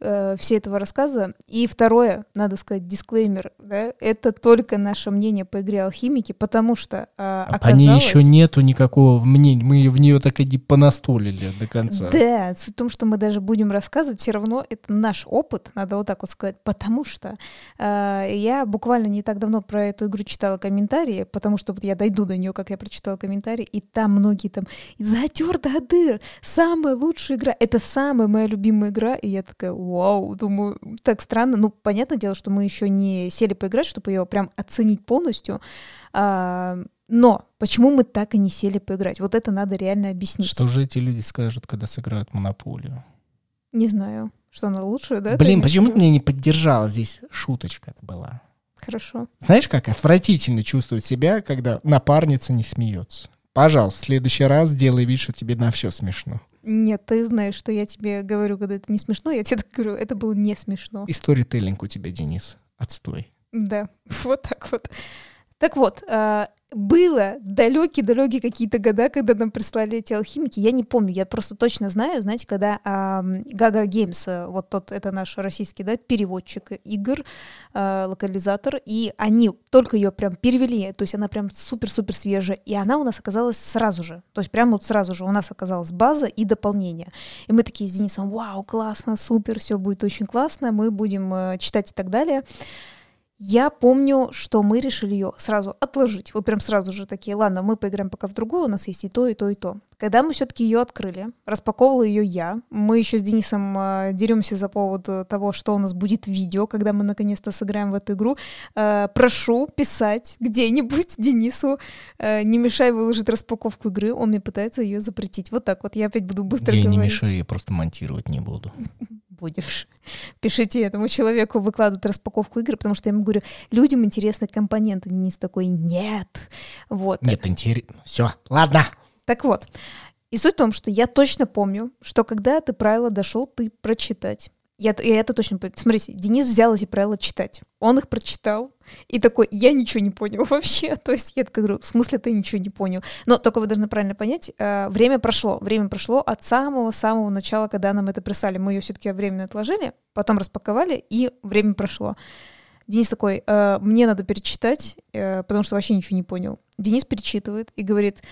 э, все этого рассказа. И второе, надо сказать, дисклеймер, да, это только наше мнение по игре «Алхимики», потому что э, А по ней оказалось... еще нету никакого мнения. Мы в нее так и не понастолили до конца. Да, суть в том, что мы даже будем рассказывать, все равно это наш опыт, надо вот так вот сказать, потому что э, я буквально не так давно про эту игру читала комментарии, потому что вот я дойду до нее, как я прочитала комментарии, и там многие там затер до дыр, самая лучшая игра, это самая моя любимая игра, и я такая, вау, думаю, так странно, ну, понятное дело, что мы еще не сели поиграть, чтобы ее прям оценить полностью, а, но почему мы так и не сели поиграть? Вот это надо реально объяснить. Что же эти люди скажут, когда сыграют монополию? Не знаю, что она лучше, да? Блин, почему ты меня не поддержала? Здесь шуточка это была. Хорошо. Знаешь, как отвратительно чувствовать себя, когда напарница не смеется? Пожалуйста, в следующий раз сделай вид, что тебе на все смешно. Нет, ты знаешь, что я тебе говорю, когда это не смешно, я тебе так говорю, это было не смешно. И сторителлинг у тебя, Денис. Отстой. Да, вот так вот. Так вот, а, было далекие-далекие какие-то года, когда нам прислали эти алхимики. Я не помню, я просто точно знаю, знаете, когда Гага Геймс, вот тот, это наш российский, да, переводчик игр, а, локализатор, и они только ее прям перевели, то есть она прям супер-супер свежая, и она у нас оказалась сразу же, то есть прям вот сразу же у нас оказалась база и дополнение. И мы такие с Денисом, вау, классно, супер, все будет очень классно, мы будем э, читать и так далее. Я помню, что мы решили ее сразу отложить. Вот прям сразу же такие, ладно, мы поиграем пока в другую, у нас есть и то, и то, и то. Когда мы все-таки ее открыли, распаковывала ее я. Мы еще с Денисом э, деремся за повод того, что у нас будет видео, когда мы наконец-то сыграем в эту игру. Э, прошу писать где-нибудь Денису, э, не мешай выложить распаковку игры, он мне пытается ее запретить. Вот так вот, я опять буду быстро я говорить. не мешаю, я просто монтировать не буду. будешь. Пишите этому человеку, выкладывать распаковку игры, потому что я ему говорю, людям интересны компоненты. Денис такой, нет. Вот. Нет, интересно. Все, ладно. Так вот. И суть в том, что я точно помню, что когда ты правила дошел ты прочитать, я, я это точно помню. Смотрите, Денис взял эти правила читать. Он их прочитал. И такой, я ничего не понял вообще. То есть я так говорю, в смысле ты ничего не понял? Но только вы должны правильно понять, э, время прошло. Время прошло от самого-самого начала, когда нам это прислали. Мы ее все-таки временно отложили, потом распаковали, и время прошло. Денис такой, э, мне надо перечитать, э, потому что вообще ничего не понял. Денис перечитывает и говорит,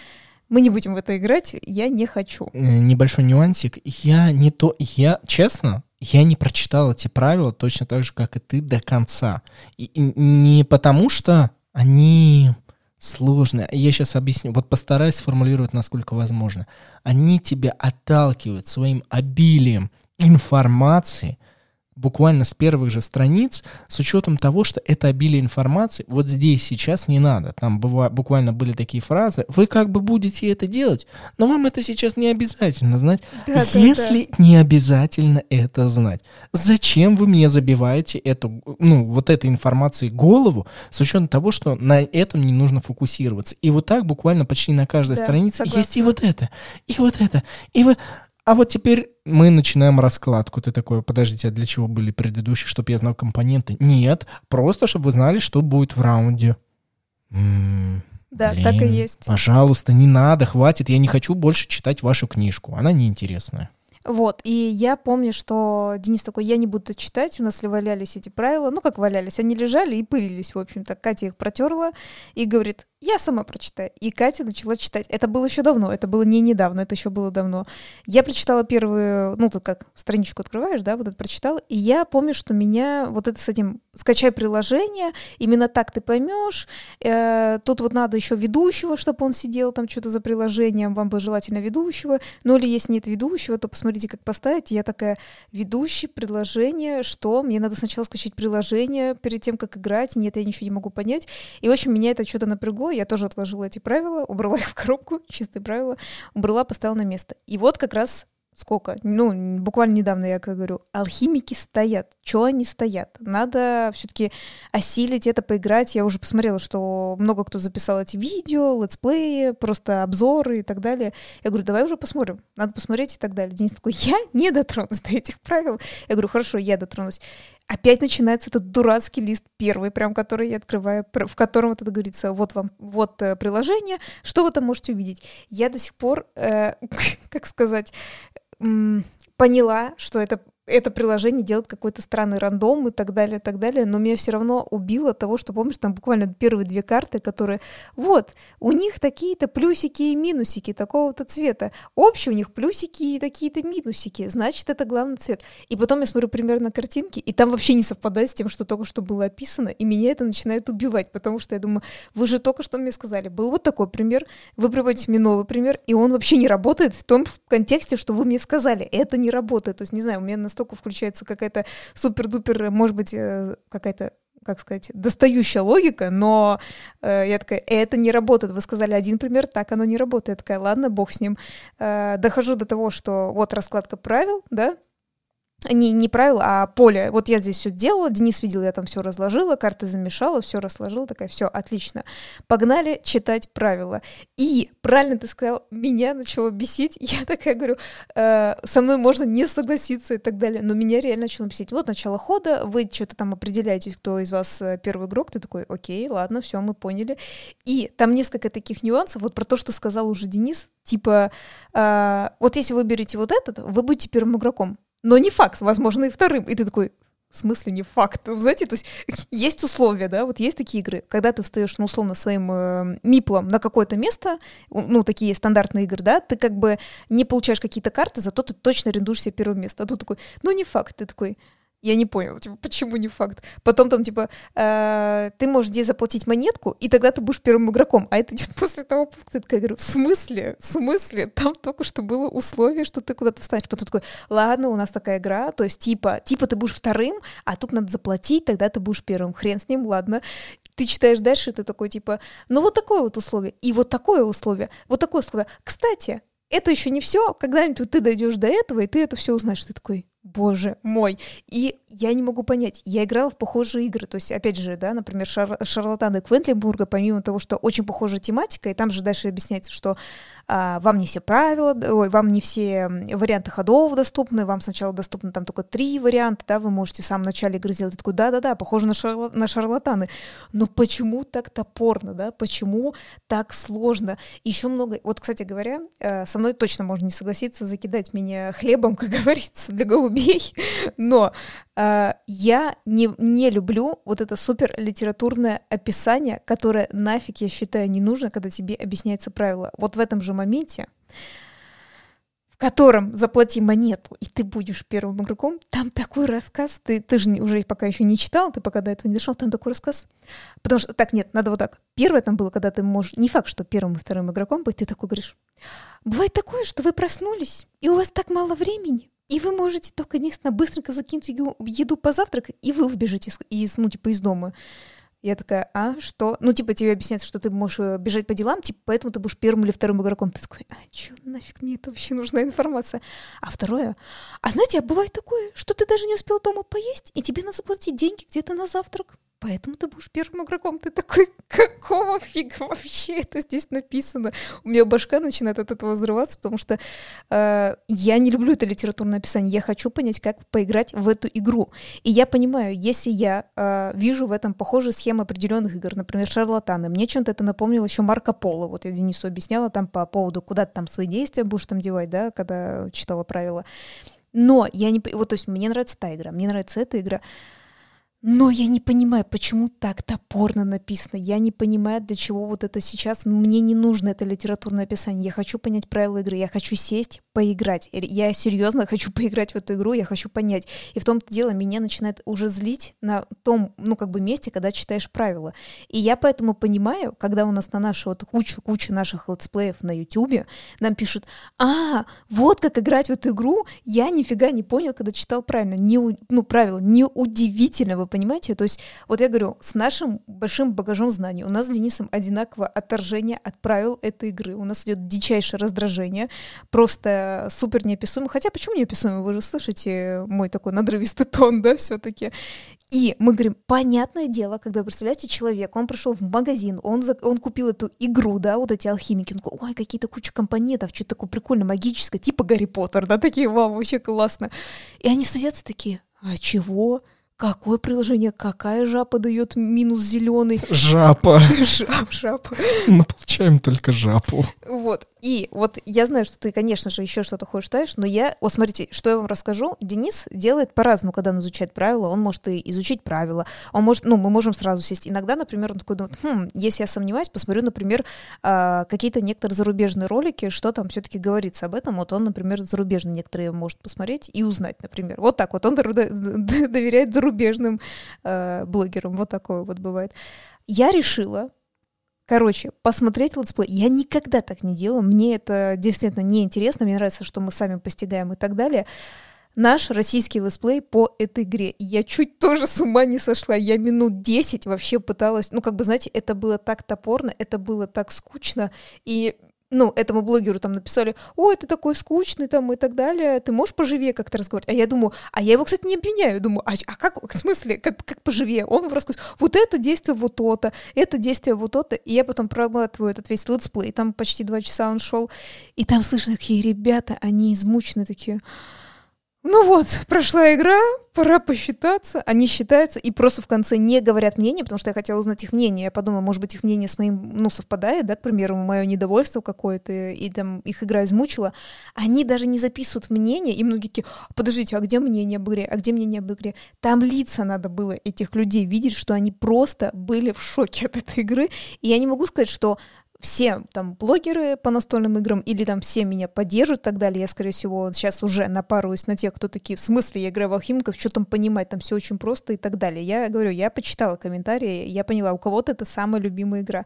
мы не будем в это играть, я не хочу. Небольшой нюансик. Я не то, я, честно, я не прочитал эти правила точно так же, как и ты, до конца. И, не потому что они сложные. Я сейчас объясню. Вот постараюсь сформулировать, насколько возможно. Они тебя отталкивают своим обилием информации, буквально с первых же страниц, с учетом того, что это обилие информации вот здесь сейчас не надо. Там быва, буквально были такие фразы, вы как бы будете это делать, но вам это сейчас не обязательно знать. Да, Если да, да. не обязательно это знать, зачем вы мне забиваете эту, ну, вот этой информацией голову, с учетом того, что на этом не нужно фокусироваться. И вот так буквально почти на каждой да, странице согласна. есть и вот это, и вот это, и вы... А вот теперь мы начинаем раскладку. Ты такой, подождите, а для чего были предыдущие, чтобы я знал компоненты? Нет, просто чтобы вы знали, что будет в раунде. М-м, да, блин, так и есть. Пожалуйста, не надо, хватит. Я не хочу больше читать вашу книжку. Она неинтересная. Вот, и я помню, что Денис такой, я не буду читать, у нас ли валялись эти правила, ну как валялись, они лежали и пылились, в общем-то. Катя их протерла и говорит, я сама прочитаю. И Катя начала читать. Это было еще давно, это было не недавно, это еще было давно. Я прочитала первую, ну, тут как страничку открываешь, да, вот это прочитала, и я помню, что меня вот это с этим скачай приложение, именно так ты поймешь. Э, тут вот надо еще ведущего, чтобы он сидел там что-то за приложением, вам бы желательно ведущего. Ну или если нет ведущего, то посмотрите, как поставить. Я такая, ведущий, предложение, что? Мне надо сначала скачать приложение перед тем, как играть. Нет, я ничего не могу понять. И, в общем, меня это что-то напрягло, я тоже отложила эти правила, убрала их в коробку, чистые правила, убрала, поставила на место. И вот как раз сколько, ну, буквально недавно я как говорю, алхимики стоят. Чего они стоят? Надо все-таки осилить это, поиграть. Я уже посмотрела, что много кто записал эти видео, летсплеи, просто обзоры и так далее. Я говорю, давай уже посмотрим. Надо посмотреть и так далее. Денис такой, я не дотронусь до этих правил. Я говорю, хорошо, я дотронусь опять начинается этот дурацкий лист первый, прям который я открываю, в котором это говорится, вот вам, вот э, приложение, что вы там можете увидеть. Я до сих пор, э, как сказать, поняла, что это это приложение делает какой-то странный рандом и так далее, и так далее, но меня все равно убило того, что, помнишь, там буквально первые две карты, которые, вот, у них такие-то плюсики и минусики такого-то цвета, общие у них плюсики и такие-то минусики, значит, это главный цвет. И потом я смотрю примерно картинки, и там вообще не совпадает с тем, что только что было описано, и меня это начинает убивать, потому что я думаю, вы же только что мне сказали, был вот такой пример, вы приводите мне новый пример, и он вообще не работает в том контексте, что вы мне сказали, это не работает, то есть, не знаю, у меня на настолько включается какая-то супер-дупер, может быть, э, какая-то как сказать, достающая логика, но э, я такая, это не работает. Вы сказали один пример, так оно не работает. Я такая, ладно, бог с ним. Э, дохожу до того, что вот раскладка правил, да, не, не правила, а поле. Вот я здесь все делала, Денис видел, я там все разложила, карты замешала, все разложила, такая, все, отлично. Погнали читать правила. И, правильно ты сказал, меня начало бесить. Я такая говорю, э, со мной можно не согласиться и так далее, но меня реально начало бесить. Вот начало хода, вы что-то там определяете, кто из вас э, первый игрок, ты такой, окей, ладно, все, мы поняли. И там несколько таких нюансов, вот про то, что сказал уже Денис, типа, э, вот если вы берете вот этот, вы будете первым игроком но не факт, возможно, и вторым. И ты такой, в смысле не факт? Знаете, то есть есть условия, да, вот есть такие игры, когда ты встаешь, ну, условно, своим э, миплом на какое-то место, ну, такие стандартные игры, да, ты как бы не получаешь какие-то карты, зато ты точно арендуешь себе первое место. А тут такой, ну, не факт, ты такой, я не понял, типа, почему не факт. Потом там, типа, э, ты можешь здесь заплатить монетку, и тогда ты будешь первым игроком. А это идет после того пункта. Я говорю, в смысле? В смысле? Там только что было условие, что ты куда-то встанешь. Потом такой, ладно, у нас такая игра, то есть, типа, типа ты будешь вторым, а тут надо заплатить, тогда ты будешь первым. Хрен с ним, ладно. Ты читаешь дальше, и ты такой, типа, ну вот такое вот условие, и вот такое условие, вот такое условие. Кстати, это еще не все. Когда-нибудь ты дойдешь до этого, и ты это все узнаешь. Ты такой, боже мой. И я не могу понять, я играла в похожие игры, то есть, опять же, да, например, Шар Шарлатаны Квентлибурга, помимо того, что очень похожая тематика, и там же дальше объясняется, что вам не все правила, ой, вам не все варианты ходов доступны, вам сначала доступны там только три варианта, да, вы можете в самом начале игры сделать такой, да-да-да, похоже на, шарла на шарлатаны, но почему так топорно, да, почему так сложно? Еще много, вот, кстати говоря, э, со мной точно можно не согласиться закидать меня хлебом, как говорится, для голубей, но э, я не, не люблю вот это супер литературное описание, которое нафиг, я считаю, не нужно, когда тебе объясняется правило. Вот в этом же моменте, в котором заплати монету, и ты будешь первым игроком, там такой рассказ, ты, ты же уже пока еще не читал, ты пока до этого не дошел, там такой рассказ. Потому что, так, нет, надо вот так. Первое там было, когда ты можешь, не факт, что первым и вторым игроком быть, ты такой говоришь, бывает такое, что вы проснулись, и у вас так мало времени, и вы можете только, единственно, быстренько закинуть еду позавтракать, и вы выбежите из, из, ну, типа, из дома. Я такая, а что? Ну, типа, тебе объясняют, что ты можешь э, бежать по делам, типа, поэтому ты будешь первым или вторым игроком. Ты такой, а чё, нафиг мне это вообще нужна информация? А второе, а знаете, а бывает такое, что ты даже не успел дома поесть, и тебе надо заплатить деньги где-то на завтрак поэтому ты будешь первым игроком. Ты такой, какого фига вообще это здесь написано? У меня башка начинает от этого взрываться, потому что э, я не люблю это литературное описание. Я хочу понять, как поиграть в эту игру. И я понимаю, если я э, вижу в этом похожие схемы определенных игр, например, шарлатаны, мне чем-то это напомнило еще Марко Поло. Вот я Денису объясняла там по поводу, куда ты там свои действия будешь там девать, да, когда читала правила. Но я не... Вот, то есть мне нравится та игра, мне нравится эта игра. Но я не понимаю, почему так топорно написано. Я не понимаю, для чего вот это сейчас. Мне не нужно это литературное описание. Я хочу понять правила игры. Я хочу сесть, поиграть. Я серьезно хочу поиграть в эту игру. Я хочу понять. И в том-то дело, меня начинает уже злить на том, ну, как бы месте, когда читаешь правила. И я поэтому понимаю, когда у нас на нашу вот кучу-кучу наших летсплеев на Ютубе нам пишут, а, вот как играть в эту игру, я нифига не понял, когда читал правильно. Не, ну, правила, неудивительно, вы понимаете? То есть, вот я говорю, с нашим большим багажом знаний у нас с Денисом одинаково отторжение от правил этой игры. У нас идет дичайшее раздражение, просто супер неописуемо. Хотя почему неописуемо? Вы же слышите мой такой надрывистый тон, да, все-таки. И мы говорим, понятное дело, когда, представляете, человек, он пришел в магазин, он, за, он купил эту игру, да, вот эти алхимики, он такой, ой, какие-то куча компонентов, что-то такое прикольное, магическое, типа Гарри Поттер, да, такие, вау, вообще классно. И они садятся такие, а чего? Какое приложение? Какая жапа дает минус зеленый? Жапа. Жап, жапа. Мы получаем только жапу. Вот. И вот я знаю, что ты, конечно же, еще что-то хочешь ставишь, но я... Вот смотрите, что я вам расскажу. Денис делает по-разному, когда он изучает правила. Он может и изучить правила. Он может... Ну, мы можем сразу сесть. Иногда, например, он такой думает, хм, если я сомневаюсь, посмотрю, например, а, какие-то некоторые зарубежные ролики, что там все-таки говорится об этом. Вот он, например, зарубежные некоторые может посмотреть и узнать, например. Вот так вот. Он доверяет зарубежным э, блогерам. Вот такое вот бывает. Я решила Короче, посмотреть летсплей. Я никогда так не делала. Мне это действительно не интересно. Мне нравится, что мы сами постигаем и так далее. Наш российский летсплей по этой игре. я чуть тоже с ума не сошла. Я минут 10 вообще пыталась... Ну, как бы, знаете, это было так топорно, это было так скучно. И ну, этому блогеру там написали, ой, ты такой скучный там и так далее, ты можешь поживее как-то разговаривать? А я думаю, а я его, кстати, не обвиняю, думаю, а, а как, в смысле, как, как поживее? Он рассказывает, вот это действие вот то-то, это действие вот то-то, и я потом прорабатываю этот весь летсплей, там почти два часа он шел, и там слышно, какие ребята, они измучены такие, ну вот, прошла игра, пора посчитаться. Они считаются и просто в конце не говорят мнение, потому что я хотела узнать их мнение. Я подумала, может быть, их мнение с моим, ну, совпадает, да, к примеру, мое недовольство какое-то, и там их игра измучила. Они даже не записывают мнение, и многие такие, подождите, а где мнение об игре, а где мнение об игре? Там лица надо было этих людей видеть, что они просто были в шоке от этой игры. И я не могу сказать, что все там блогеры по настольным играм или там все меня поддержат и так далее. Я, скорее всего, сейчас уже напарываюсь на тех, кто такие, в смысле, я играю в алхимиков, что там понимать, там все очень просто и так далее. Я говорю, я почитала комментарии, я поняла, у кого-то это самая любимая игра.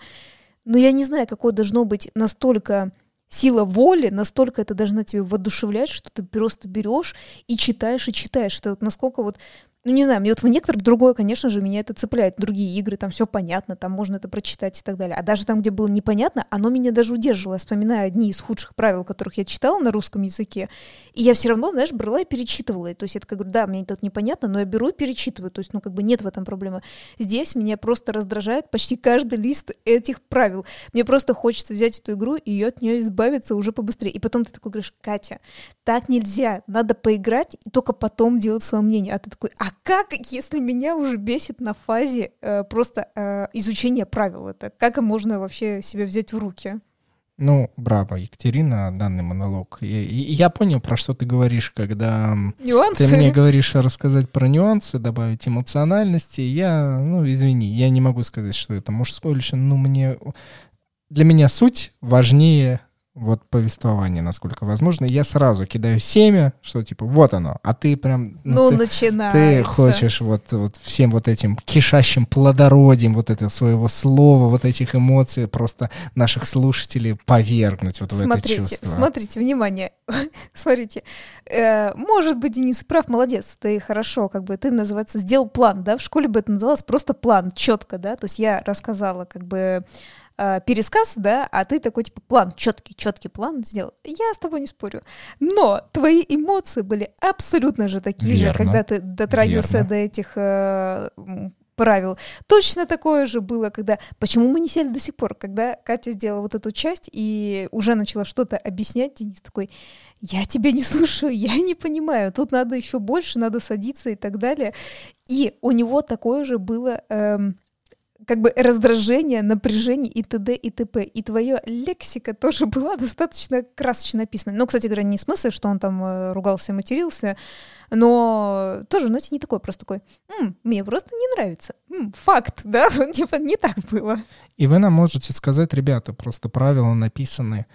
Но я не знаю, какое должно быть настолько сила воли, настолько это должна тебе воодушевлять, что ты просто берешь и читаешь, и читаешь. Это вот насколько вот ну, не знаю, мне вот в некоторых другое, конечно же, меня это цепляет. Другие игры, там все понятно, там можно это прочитать и так далее. А даже там, где было непонятно, оно меня даже удерживало. Я вспоминаю одни из худших правил, которых я читала на русском языке. И я все равно, знаешь, брала и перечитывала. То есть я такая говорю, да, мне тут непонятно, но я беру и перечитываю. То есть, ну, как бы нет в этом проблемы. Здесь меня просто раздражает почти каждый лист этих правил. Мне просто хочется взять эту игру и ее от нее избавиться уже побыстрее. И потом ты такой говоришь, Катя, так нельзя, надо поиграть и только потом делать свое мнение. А ты такой, а как, если меня уже бесит на фазе э, просто э, изучения правил это? Как можно вообще себя взять в руки? Ну, браво, Екатерина, данный монолог. И, и я понял, про что ты говоришь, когда нюансы. ты мне говоришь рассказать про нюансы, добавить эмоциональности. Я, ну, извини, я не могу сказать, что это мужское лишь, ну, мне... Для меня суть важнее вот повествование, насколько возможно, я сразу кидаю семя, что типа вот оно, а ты прям... Ну, ну ты, начинается. Ты хочешь вот, вот всем вот этим кишащим плодородием вот этого своего слова, вот этих эмоций просто наших слушателей повергнуть вот смотрите, в это чувство. Смотрите, внимание, смотрите, э, может быть, Денис прав, молодец, ты хорошо, как бы ты, называется, сделал план, да, в школе бы это называлось просто план, четко, да, то есть я рассказала как бы э, пересказ, да, а ты такой типа план, четкий, четкий план сделал. Я с тобой не спорю. Но твои эмоции были абсолютно же такие Верно. же, когда ты дотрагивался Верно. до этих э, правил. Точно такое же было, когда... Почему мы не сели до сих пор? Когда Катя сделала вот эту часть и уже начала что-то объяснять, Денис такой, я тебя не слушаю, я не понимаю, тут надо еще больше, надо садиться и так далее. И у него такое же было... Эм, как бы раздражение, напряжение и т.д. и т.п. И твоя лексика тоже была достаточно красочно написана. Ну, кстати говоря, не смысл, что он там э, ругался, матерился, но тоже, знаете, не такой, просто такой, М, мне просто не нравится. М, факт, да, типа не так было. И вы нам можете сказать, ребята, просто правила написаны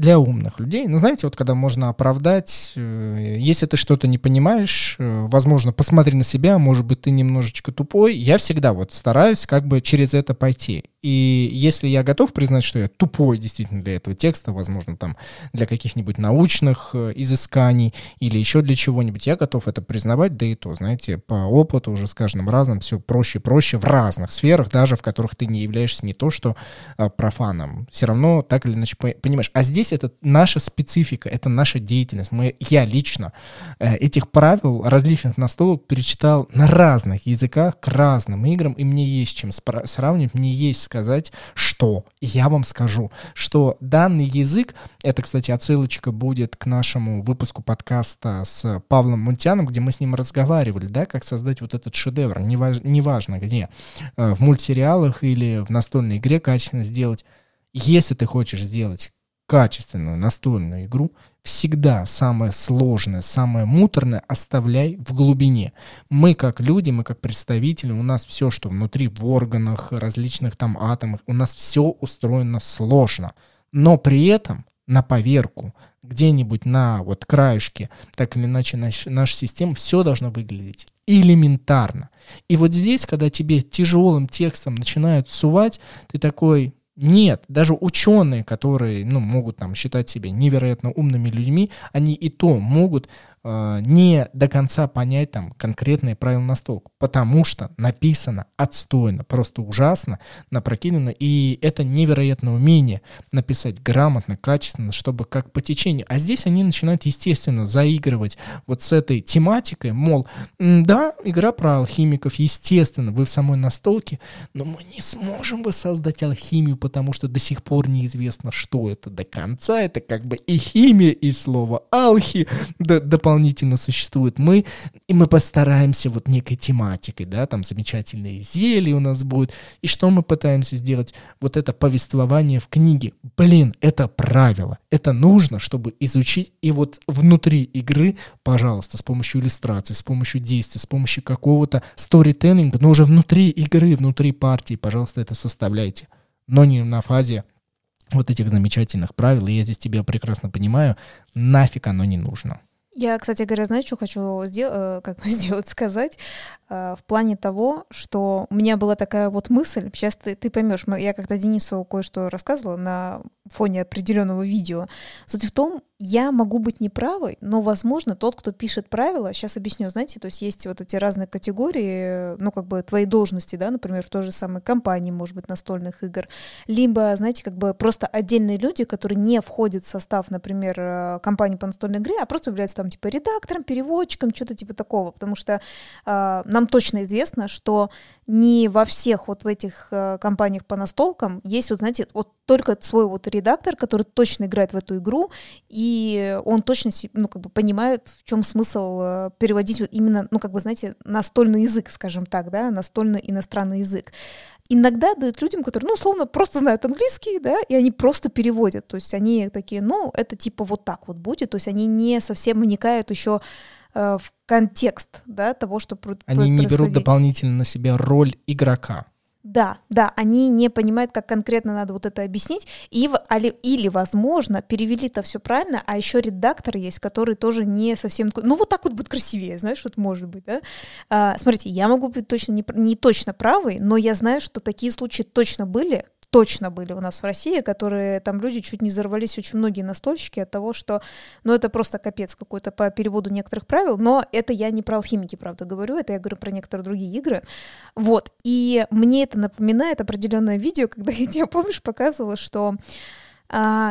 для умных людей. Ну, знаете, вот когда можно оправдать, э, если ты что-то не понимаешь, э, возможно, посмотри на себя, может быть, ты немножечко тупой. Я всегда вот стараюсь как бы через это пойти. И если я готов признать, что я тупой действительно для этого текста, возможно, там для каких-нибудь научных э, изысканий или еще для чего-нибудь, я готов это признавать, да и то, знаете, по опыту уже с каждым разом все проще и проще в разных сферах, даже в которых ты не являешься не то что а, профаном, все равно так или иначе понимаешь. А здесь это наша специфика, это наша деятельность. Мы, я лично э, этих правил различных настолок перечитал на разных языках к разным играм, и мне есть чем сравнивать, мне есть сказать, что я вам скажу, что данный язык, это, кстати, отсылочка будет к нашему выпуску подкаста с Павлом Мунтяном, где мы с ним разговаривали, да, как создать вот этот шедевр, неважно, неважно где, э, в мультсериалах или в настольной игре качественно сделать. Если ты хочешь сделать качественную настольную игру, всегда самое сложное, самое муторное оставляй в глубине. Мы как люди, мы как представители, у нас все, что внутри в органах, различных там атомах, у нас все устроено сложно. Но при этом на поверку, где-нибудь на вот краешке, так или иначе наш, наша система, все должно выглядеть элементарно. И вот здесь, когда тебе тяжелым текстом начинают сувать, ты такой, нет, даже ученые, которые ну, могут там, считать себя невероятно умными людьми, они и то могут не до конца понять там конкретные правила настолок, потому что написано отстойно, просто ужасно, напрокидано, и это невероятное умение написать грамотно, качественно, чтобы как по течению. А здесь они начинают, естественно, заигрывать вот с этой тематикой, мол, да, игра про алхимиков, естественно, вы в самой настолке, но мы не сможем воссоздать алхимию, потому что до сих пор неизвестно, что это до конца, это как бы и химия, и слово алхи, да, дополнительно дополнительно существует мы, и мы постараемся вот некой тематикой, да, там замечательные зелья у нас будут, и что мы пытаемся сделать? Вот это повествование в книге. Блин, это правило, это нужно, чтобы изучить, и вот внутри игры, пожалуйста, с помощью иллюстраций, с помощью действий, с помощью какого-то сторителлинга, но уже внутри игры, внутри партии, пожалуйста, это составляйте. Но не на фазе вот этих замечательных правил, и я здесь тебя прекрасно понимаю, нафиг оно не нужно. Я, кстати говоря, знаю, что хочу сделать, э, как сделать, сказать, э, в плане того, что у меня была такая вот мысль, сейчас ты, ты поймешь, я когда Денису кое-что рассказывала на фоне определенного видео. Суть в том, я могу быть неправой, но, возможно, тот, кто пишет правила, сейчас объясню, знаете, то есть есть вот эти разные категории, ну, как бы твои должности, да, например, в той же самой компании, может быть, настольных игр, либо, знаете, как бы просто отдельные люди, которые не входят в состав, например, э, компании по настольной игре, а просто являются там, типа, редактором, переводчиком, что-то типа такого, потому что э, нам точно известно, что не во всех вот в этих э, компаниях по настолкам есть, вот, знаете, вот только свой вот редактор, который точно играет в эту игру, и он точно, ну, как бы понимает, в чем смысл э, переводить вот именно, ну, как бы, знаете, настольный язык, скажем так, да, настольный иностранный язык. Иногда дают людям, которые, ну, условно, просто знают английский, да, и они просто переводят, то есть они такие, ну, это типа вот так вот будет, то есть они не совсем вникают еще Э, в контекст да, того, что Они не берут дополнительно на себя роль игрока. Да, да, они не понимают, как конкретно надо вот это объяснить, и, или, возможно, перевели это все правильно, а еще редактор есть, который тоже не совсем, ну вот так вот будет красивее, знаешь, вот может быть, да. А, смотрите, я могу быть точно не, не точно правой, но я знаю, что такие случаи точно были, точно были у нас в России, которые там люди чуть не взорвались, очень многие настольщики от того, что, ну, это просто капец какой-то по переводу некоторых правил, но это я не про алхимики, правда, говорю, это я говорю про некоторые другие игры. Вот, и мне это напоминает определенное видео, когда я тебе, помнишь, показывала, что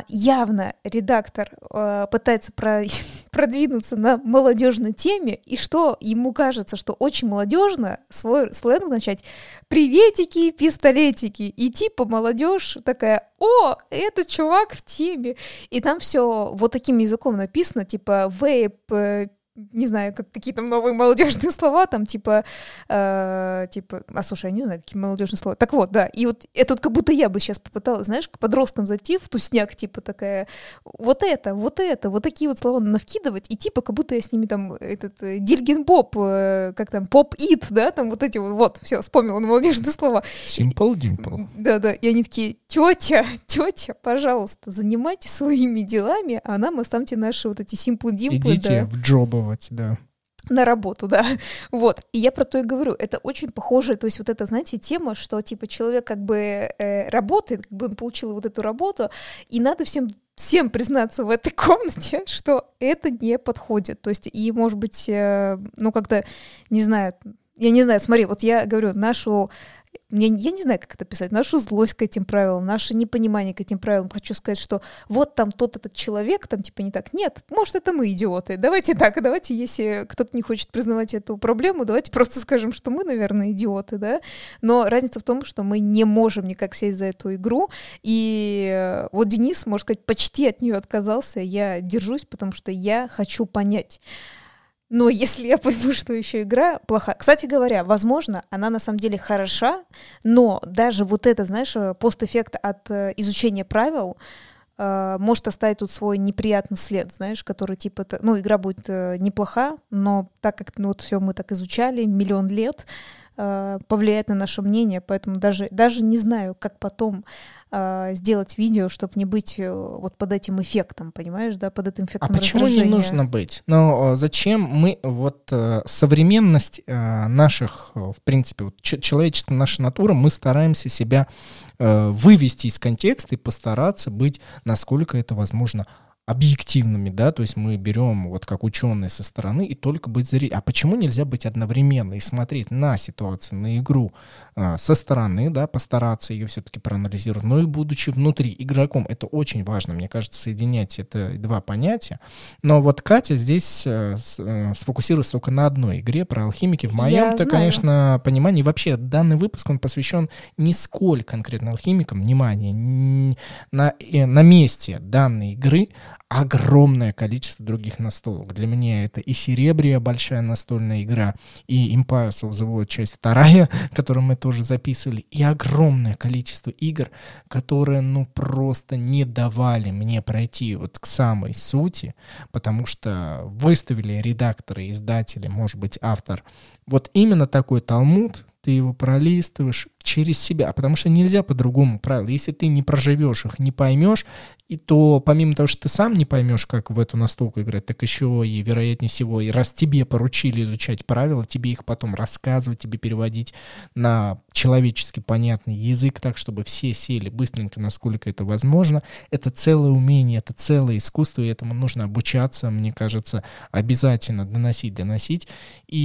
явно редактор а, пытается про, продвинуться на молодежной теме, и что ему кажется, что очень молодежно свой сленг начать приветики, пистолетики, и типа молодежь такая, о, этот чувак в теме, и там все вот таким языком написано, типа вейп, э, не знаю, как какие там новые молодежные слова, там типа, э, типа, а слушай, я не знаю, какие молодежные слова. Так вот, да, и вот это вот как будто я бы сейчас попыталась, знаешь, к подросткам зайти в тусняк, типа такая, вот это, вот это, вот такие вот слова навкидывать, и типа как будто я с ними там этот э, Дильгин Поп, э, как там, Поп-Ит, да, там вот эти вот, вот, все, вспомнила на молодежные слова. Simple Dimple. Да, да, и они такие, тетя, тетя, пожалуйста, занимайтесь своими делами, а нам оставьте наши вот эти Dimple. Идите да. в джобово делать, да. На работу, да. Вот. И я про то и говорю. Это очень похоже, то есть вот это, знаете, тема, что типа человек как бы э, работает, как бы он получил вот эту работу, и надо всем всем признаться в этой комнате, что это не подходит. То есть, и, может быть, э, ну, как-то, не знаю, я не знаю, смотри, вот я говорю, нашу мне, я не знаю, как это писать, нашу злость к этим правилам, наше непонимание к этим правилам. Хочу сказать, что вот там тот этот человек, там типа не так. Нет, может, это мы идиоты. Давайте так, давайте, если кто-то не хочет признавать эту проблему, давайте просто скажем, что мы, наверное, идиоты, да. Но разница в том, что мы не можем никак сесть за эту игру. И вот Денис, можно сказать, почти от нее отказался. Я держусь, потому что я хочу понять. Но если я пойму, что еще игра плоха... Кстати говоря, возможно, она на самом деле хороша, но даже вот это, знаешь, э, постэффект от э, изучения правил э, может оставить тут свой неприятный след, знаешь, который типа, ну, игра будет э, неплоха, но так как ну, вот все мы так изучали миллион лет, повлияет на наше мнение, поэтому даже, даже не знаю, как потом э, сделать видео, чтобы не быть э, вот под этим эффектом, понимаешь, да, под этим эффектом А почему не нужно быть? Ну, зачем мы, вот э, современность э, наших, в принципе, вот, человеческая наша натура, мы стараемся себя вывести из контекста и постараться быть, насколько это возможно, объективными, да, то есть мы берем вот как ученые со стороны и только быть зрителем. А почему нельзя быть одновременно и смотреть на ситуацию, на игру а, со стороны, да, постараться ее все-таки проанализировать, но и будучи внутри игроком, это очень важно, мне кажется, соединять это два понятия. Но вот Катя здесь а, с, а, сфокусируется только на одной игре про алхимики. В моем-то, конечно, понимании вообще данный выпуск он посвящен не сколь конкретно алхимикам, внимание, на, э, на месте данной игры, огромное количество других настолок. Для меня это и Серебрия, большая настольная игра, и Empires of the World, часть вторая, которую мы тоже записывали, и огромное количество игр, которые, ну, просто не давали мне пройти вот к самой сути, потому что выставили редакторы, издатели, может быть, автор, вот именно такой талмуд, ты его пролистываешь через себя, потому что нельзя по-другому правила. Если ты не проживешь их, не поймешь, и то помимо того, что ты сам не поймешь, как в эту настолку играть, так еще и, вероятнее всего, и раз тебе поручили изучать правила, тебе их потом рассказывать, тебе переводить на человечески понятный язык, так, чтобы все сели быстренько, насколько это возможно. Это целое умение, это целое искусство, и этому нужно обучаться, мне кажется, обязательно доносить, доносить. И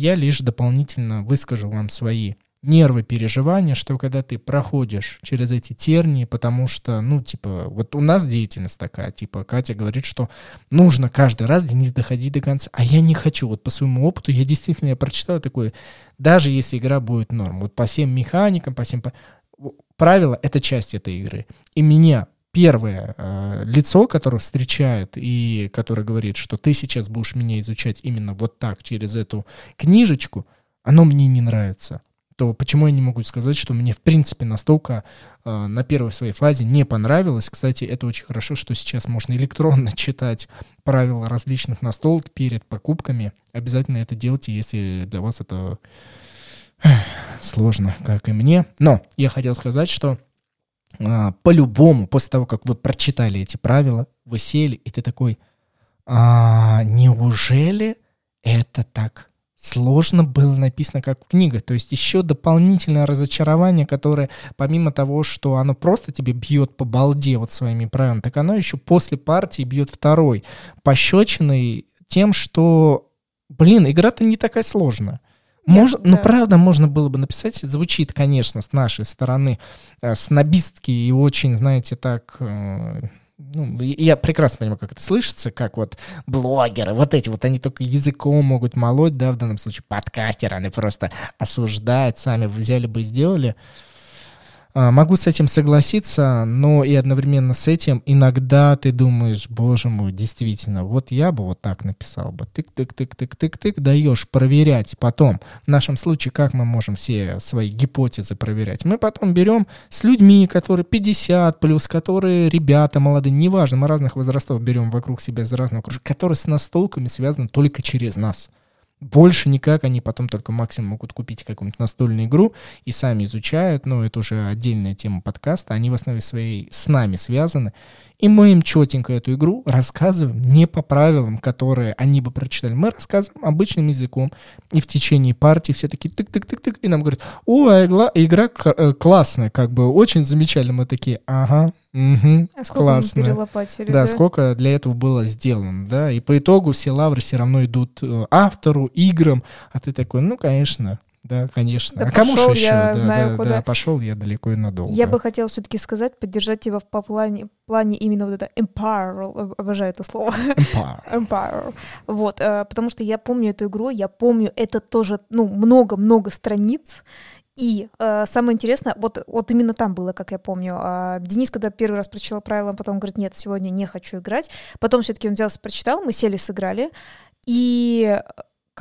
я лишь дополнительно выскажу вам свои нервы, переживания, что когда ты проходишь через эти тернии, потому что, ну, типа, вот у нас деятельность такая, типа, Катя говорит, что нужно каждый раз, Денис, доходить до конца, а я не хочу, вот по своему опыту, я действительно, я прочитал такое, даже если игра будет норм, вот по всем механикам, по всем... Правила — это часть этой игры. И меня первое э, лицо, которое встречает и которое говорит, что ты сейчас будешь меня изучать именно вот так, через эту книжечку, оно мне не нравится то почему я не могу сказать, что мне в принципе настолько э, на первой своей фазе не понравилось. Кстати, это очень хорошо, что сейчас можно электронно читать правила различных настолок перед покупками. Обязательно это делайте, если для вас это сложно, как и мне. Но я хотел сказать, что э, по-любому, после того, как вы прочитали эти правила, вы сели, и ты такой, а, неужели это так сложно было написано как книга. То есть еще дополнительное разочарование, которое помимо того, что оно просто тебе бьет по балде вот своими правилами, так оно еще после партии бьет второй пощечиной тем, что, блин, игра-то не такая сложная. Мож, ну, да. Ну, правда, можно было бы написать. Звучит, конечно, с нашей стороны э, снобистки и очень, знаете, так... Э, ну, я прекрасно понимаю, как это слышится, как вот блогеры, вот эти вот, они только языком могут молоть, да, в данном случае подкастеры, они просто осуждают, сами взяли бы и сделали. А, могу с этим согласиться, но и одновременно с этим иногда ты думаешь, боже мой, действительно, вот я бы вот так написал бы. Тык-тык-тык-тык-тык-тык, даешь проверять потом. В нашем случае, как мы можем все свои гипотезы проверять? Мы потом берем с людьми, которые 50 плюс, которые ребята молодые, неважно, мы разных возрастов берем вокруг себя из разных окружений, которые с настолками связаны только через нас. Больше никак они потом только максимум могут купить какую-нибудь настольную игру и сами изучают, но это уже отдельная тема подкаста, они в основе своей с нами связаны, и мы им четенько эту игру рассказываем не по правилам, которые они бы прочитали, мы рассказываем обычным языком, и в течение партии все такие тык-тык-тык-тык, и нам говорят, о, игра, игра э, классная, как бы очень замечательно, мы такие, ага, Угу, а сколько классно. мы перелопатили, да, да, сколько для этого было сделано, да, и по итогу все лавры все равно идут э, автору, играм, а ты такой, ну, конечно, да, конечно. Да а кому же еще? Я да, знаю, да, куда. да, пошел я далеко и надолго. Я бы хотела все-таки сказать, поддержать тебя в по плане, плане именно вот это empire, обожаю это слово. Empire. empire. Вот, э, потому что я помню эту игру, я помню это тоже, ну, много-много страниц, и э, самое интересное, вот, вот именно там было, как я помню. Э, Денис, когда первый раз прочитал правила, потом говорит, нет, сегодня не хочу играть. Потом все-таки он взялся, прочитал, мы сели, сыграли. И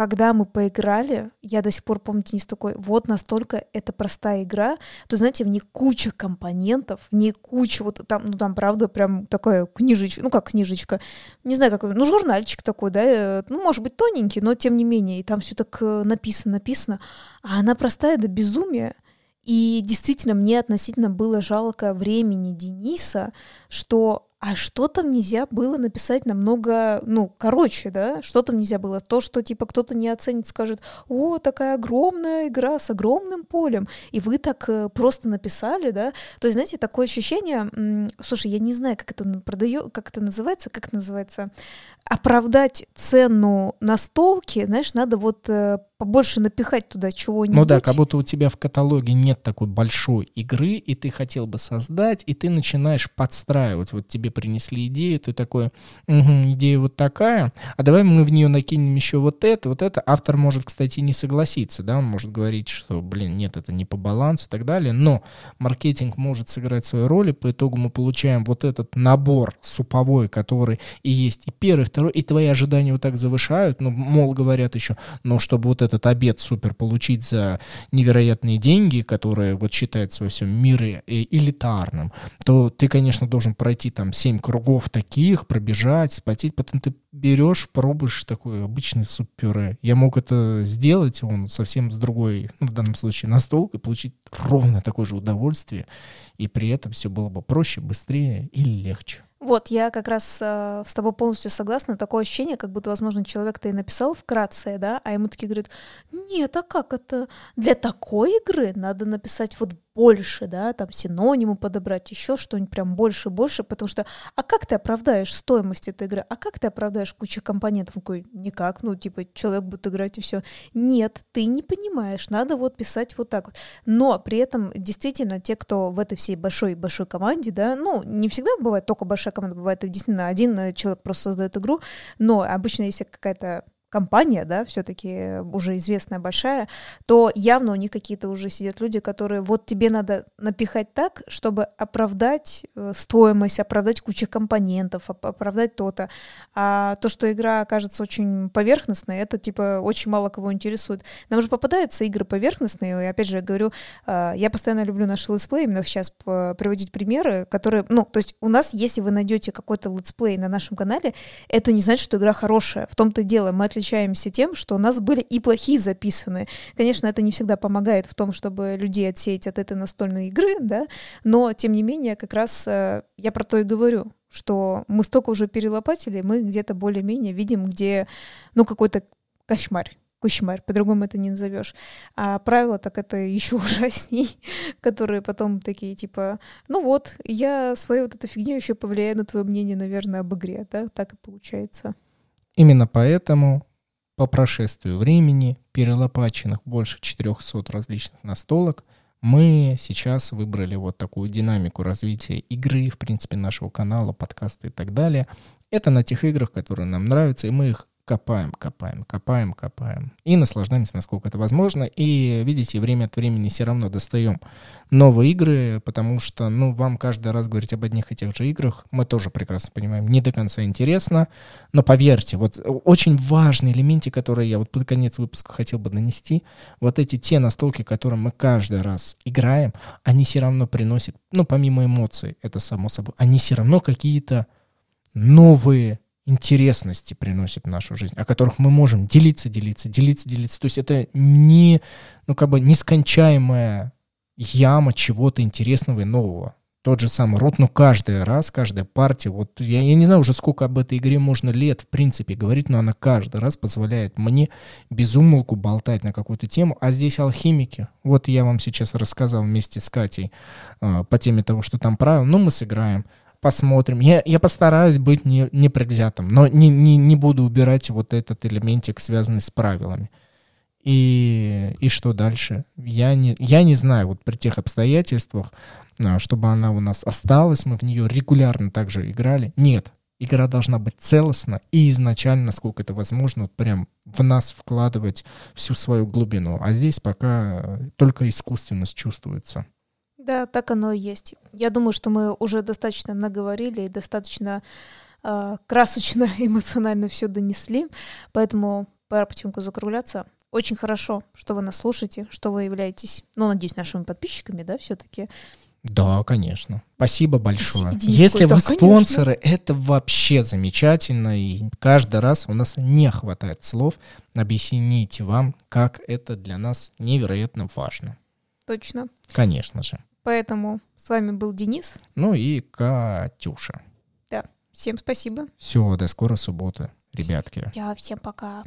когда мы поиграли, я до сих пор помню, Денис такой, вот настолько это простая игра, то, знаете, в ней куча компонентов, в ней куча, вот там, ну там, правда, прям такая книжечка, ну как книжечка, не знаю, как, ну журнальчик такой, да, э, ну, может быть, тоненький, но тем не менее, и там все так э, написано, написано, а она простая до безумия, и действительно, мне относительно было жалко времени Дениса, что а что там нельзя было написать намного, ну, короче, да? Что там нельзя было? То, что, типа, кто-то не оценит, скажет, о, такая огромная игра с огромным полем, и вы так э, просто написали, да? То есть, знаете, такое ощущение, слушай, я не знаю, как это продаю, как это называется, как это называется, оправдать цену настолки, знаешь, надо вот э, побольше напихать туда чего-нибудь. Ну да, как будто у тебя в каталоге нет такой большой игры, и ты хотел бы создать, и ты начинаешь подстраивать. Вот тебе принесли идею, ты такой, угу, идея вот такая, а давай мы в нее накинем еще вот это, вот это. Автор может, кстати, не согласиться, да, он может говорить, что, блин, нет, это не по балансу и так далее, но маркетинг может сыграть свою роль, и по итогу мы получаем вот этот набор суповой, который и есть и первый, второй, и твои ожидания вот так завышают, ну, мол, говорят еще, ну, чтобы вот этот обед супер получить за невероятные деньги, которые вот считаются во всем мире элитарным, то ты, конечно, должен пройти там 7 кругов таких, пробежать, сплотить, потом ты берешь, пробуешь такой обычный суп-пюре. Я мог это сделать, он совсем с другой, ну, в данном случае, настолкой, получить ровно такое же удовольствие, и при этом все было бы проще, быстрее и легче. Вот, я как раз э, с тобой полностью согласна. Такое ощущение, как будто, возможно, человек-то и написал вкратце, да, а ему такие говорят, нет, а как это? Для такой игры надо написать вот больше, да, там синонимы подобрать, еще что-нибудь прям больше, больше, потому что, а как ты оправдаешь стоимость этой игры, а как ты оправдаешь кучу компонентов? Такой, никак, ну, типа, человек будет играть и все. Нет, ты не понимаешь, надо вот писать вот так вот. Но при этом, действительно, те, кто в этой всей большой-большой команде, да, ну, не всегда бывает только большая команда, бывает действительно один человек просто создает игру, но обычно если какая-то компания, да, все-таки уже известная, большая, то явно у них какие-то уже сидят люди, которые вот тебе надо напихать так, чтобы оправдать э, стоимость, оправдать кучу компонентов, оправдать то-то. А то, что игра окажется очень поверхностной, это типа очень мало кого интересует. Нам же попадаются игры поверхностные, и опять же я говорю, э, я постоянно люблю наши летсплеи, именно сейчас приводить примеры, которые, ну, то есть у нас, если вы найдете какой-то летсплей на нашем канале, это не значит, что игра хорошая. В том-то и дело, мы отличаемся отличаемся тем, что у нас были и плохие записаны. Конечно, это не всегда помогает в том, чтобы людей отсеять от этой настольной игры, да, но, тем не менее, как раз э, я про то и говорю, что мы столько уже перелопатили, мы где-то более-менее видим, где, ну, какой-то кошмар, кошмар, по-другому это не назовешь. А правила так это еще ужасней, которые потом такие типа, ну вот, я своей вот этой фигней еще повлияю на твое мнение, наверное, об игре, да, так и получается. Именно поэтому по прошествию времени, перелопаченных больше 400 различных настолок, мы сейчас выбрали вот такую динамику развития игры, в принципе, нашего канала, подкаста и так далее. Это на тех играх, которые нам нравятся, и мы их копаем, копаем, копаем, копаем. И наслаждаемся, насколько это возможно. И, видите, время от времени все равно достаем новые игры, потому что, ну, вам каждый раз говорить об одних и тех же играх, мы тоже прекрасно понимаем, не до конца интересно. Но поверьте, вот очень важный элементик, который я вот под конец выпуска хотел бы нанести, вот эти те настолки, которые мы каждый раз играем, они все равно приносят, ну, помимо эмоций, это само собой, они все равно какие-то новые интересности приносит в нашу жизнь, о которых мы можем делиться, делиться, делиться, делиться. То есть это не, ну, как бы нескончаемая яма чего-то интересного и нового. Тот же самый рот, но каждый раз, каждая партия, вот я, я не знаю уже сколько об этой игре можно лет, в принципе, говорить, но она каждый раз позволяет мне безумолку болтать на какую-то тему. А здесь алхимики. Вот я вам сейчас рассказал вместе с Катей э, по теме того, что там правил. Ну, мы сыграем посмотрим. Я, я постараюсь быть не, не предвзятым, но не, не, не буду убирать вот этот элементик, связанный с правилами. И, и что дальше? Я не, я не знаю, вот при тех обстоятельствах, а, чтобы она у нас осталась, мы в нее регулярно также играли. Нет, игра должна быть целостна и изначально, насколько это возможно, вот прям в нас вкладывать всю свою глубину. А здесь пока только искусственность чувствуется. Да, так оно и есть. Я думаю, что мы уже достаточно наговорили и достаточно э, красочно, эмоционально все донесли, поэтому пора потихоньку закругляться. Очень хорошо, что вы нас слушаете, что вы являетесь, ну, надеюсь, нашими подписчиками, да, все-таки. Да, конечно. Спасибо большое. Денис Если вы спонсоры, конечно. это вообще замечательно. И каждый раз у нас не хватает слов объяснить вам, как это для нас невероятно важно. Точно. Конечно же. Поэтому с вами был Денис. Ну и Катюша. Да. Всем спасибо. Все, до скорой субботы, ребятки. Да, всем пока.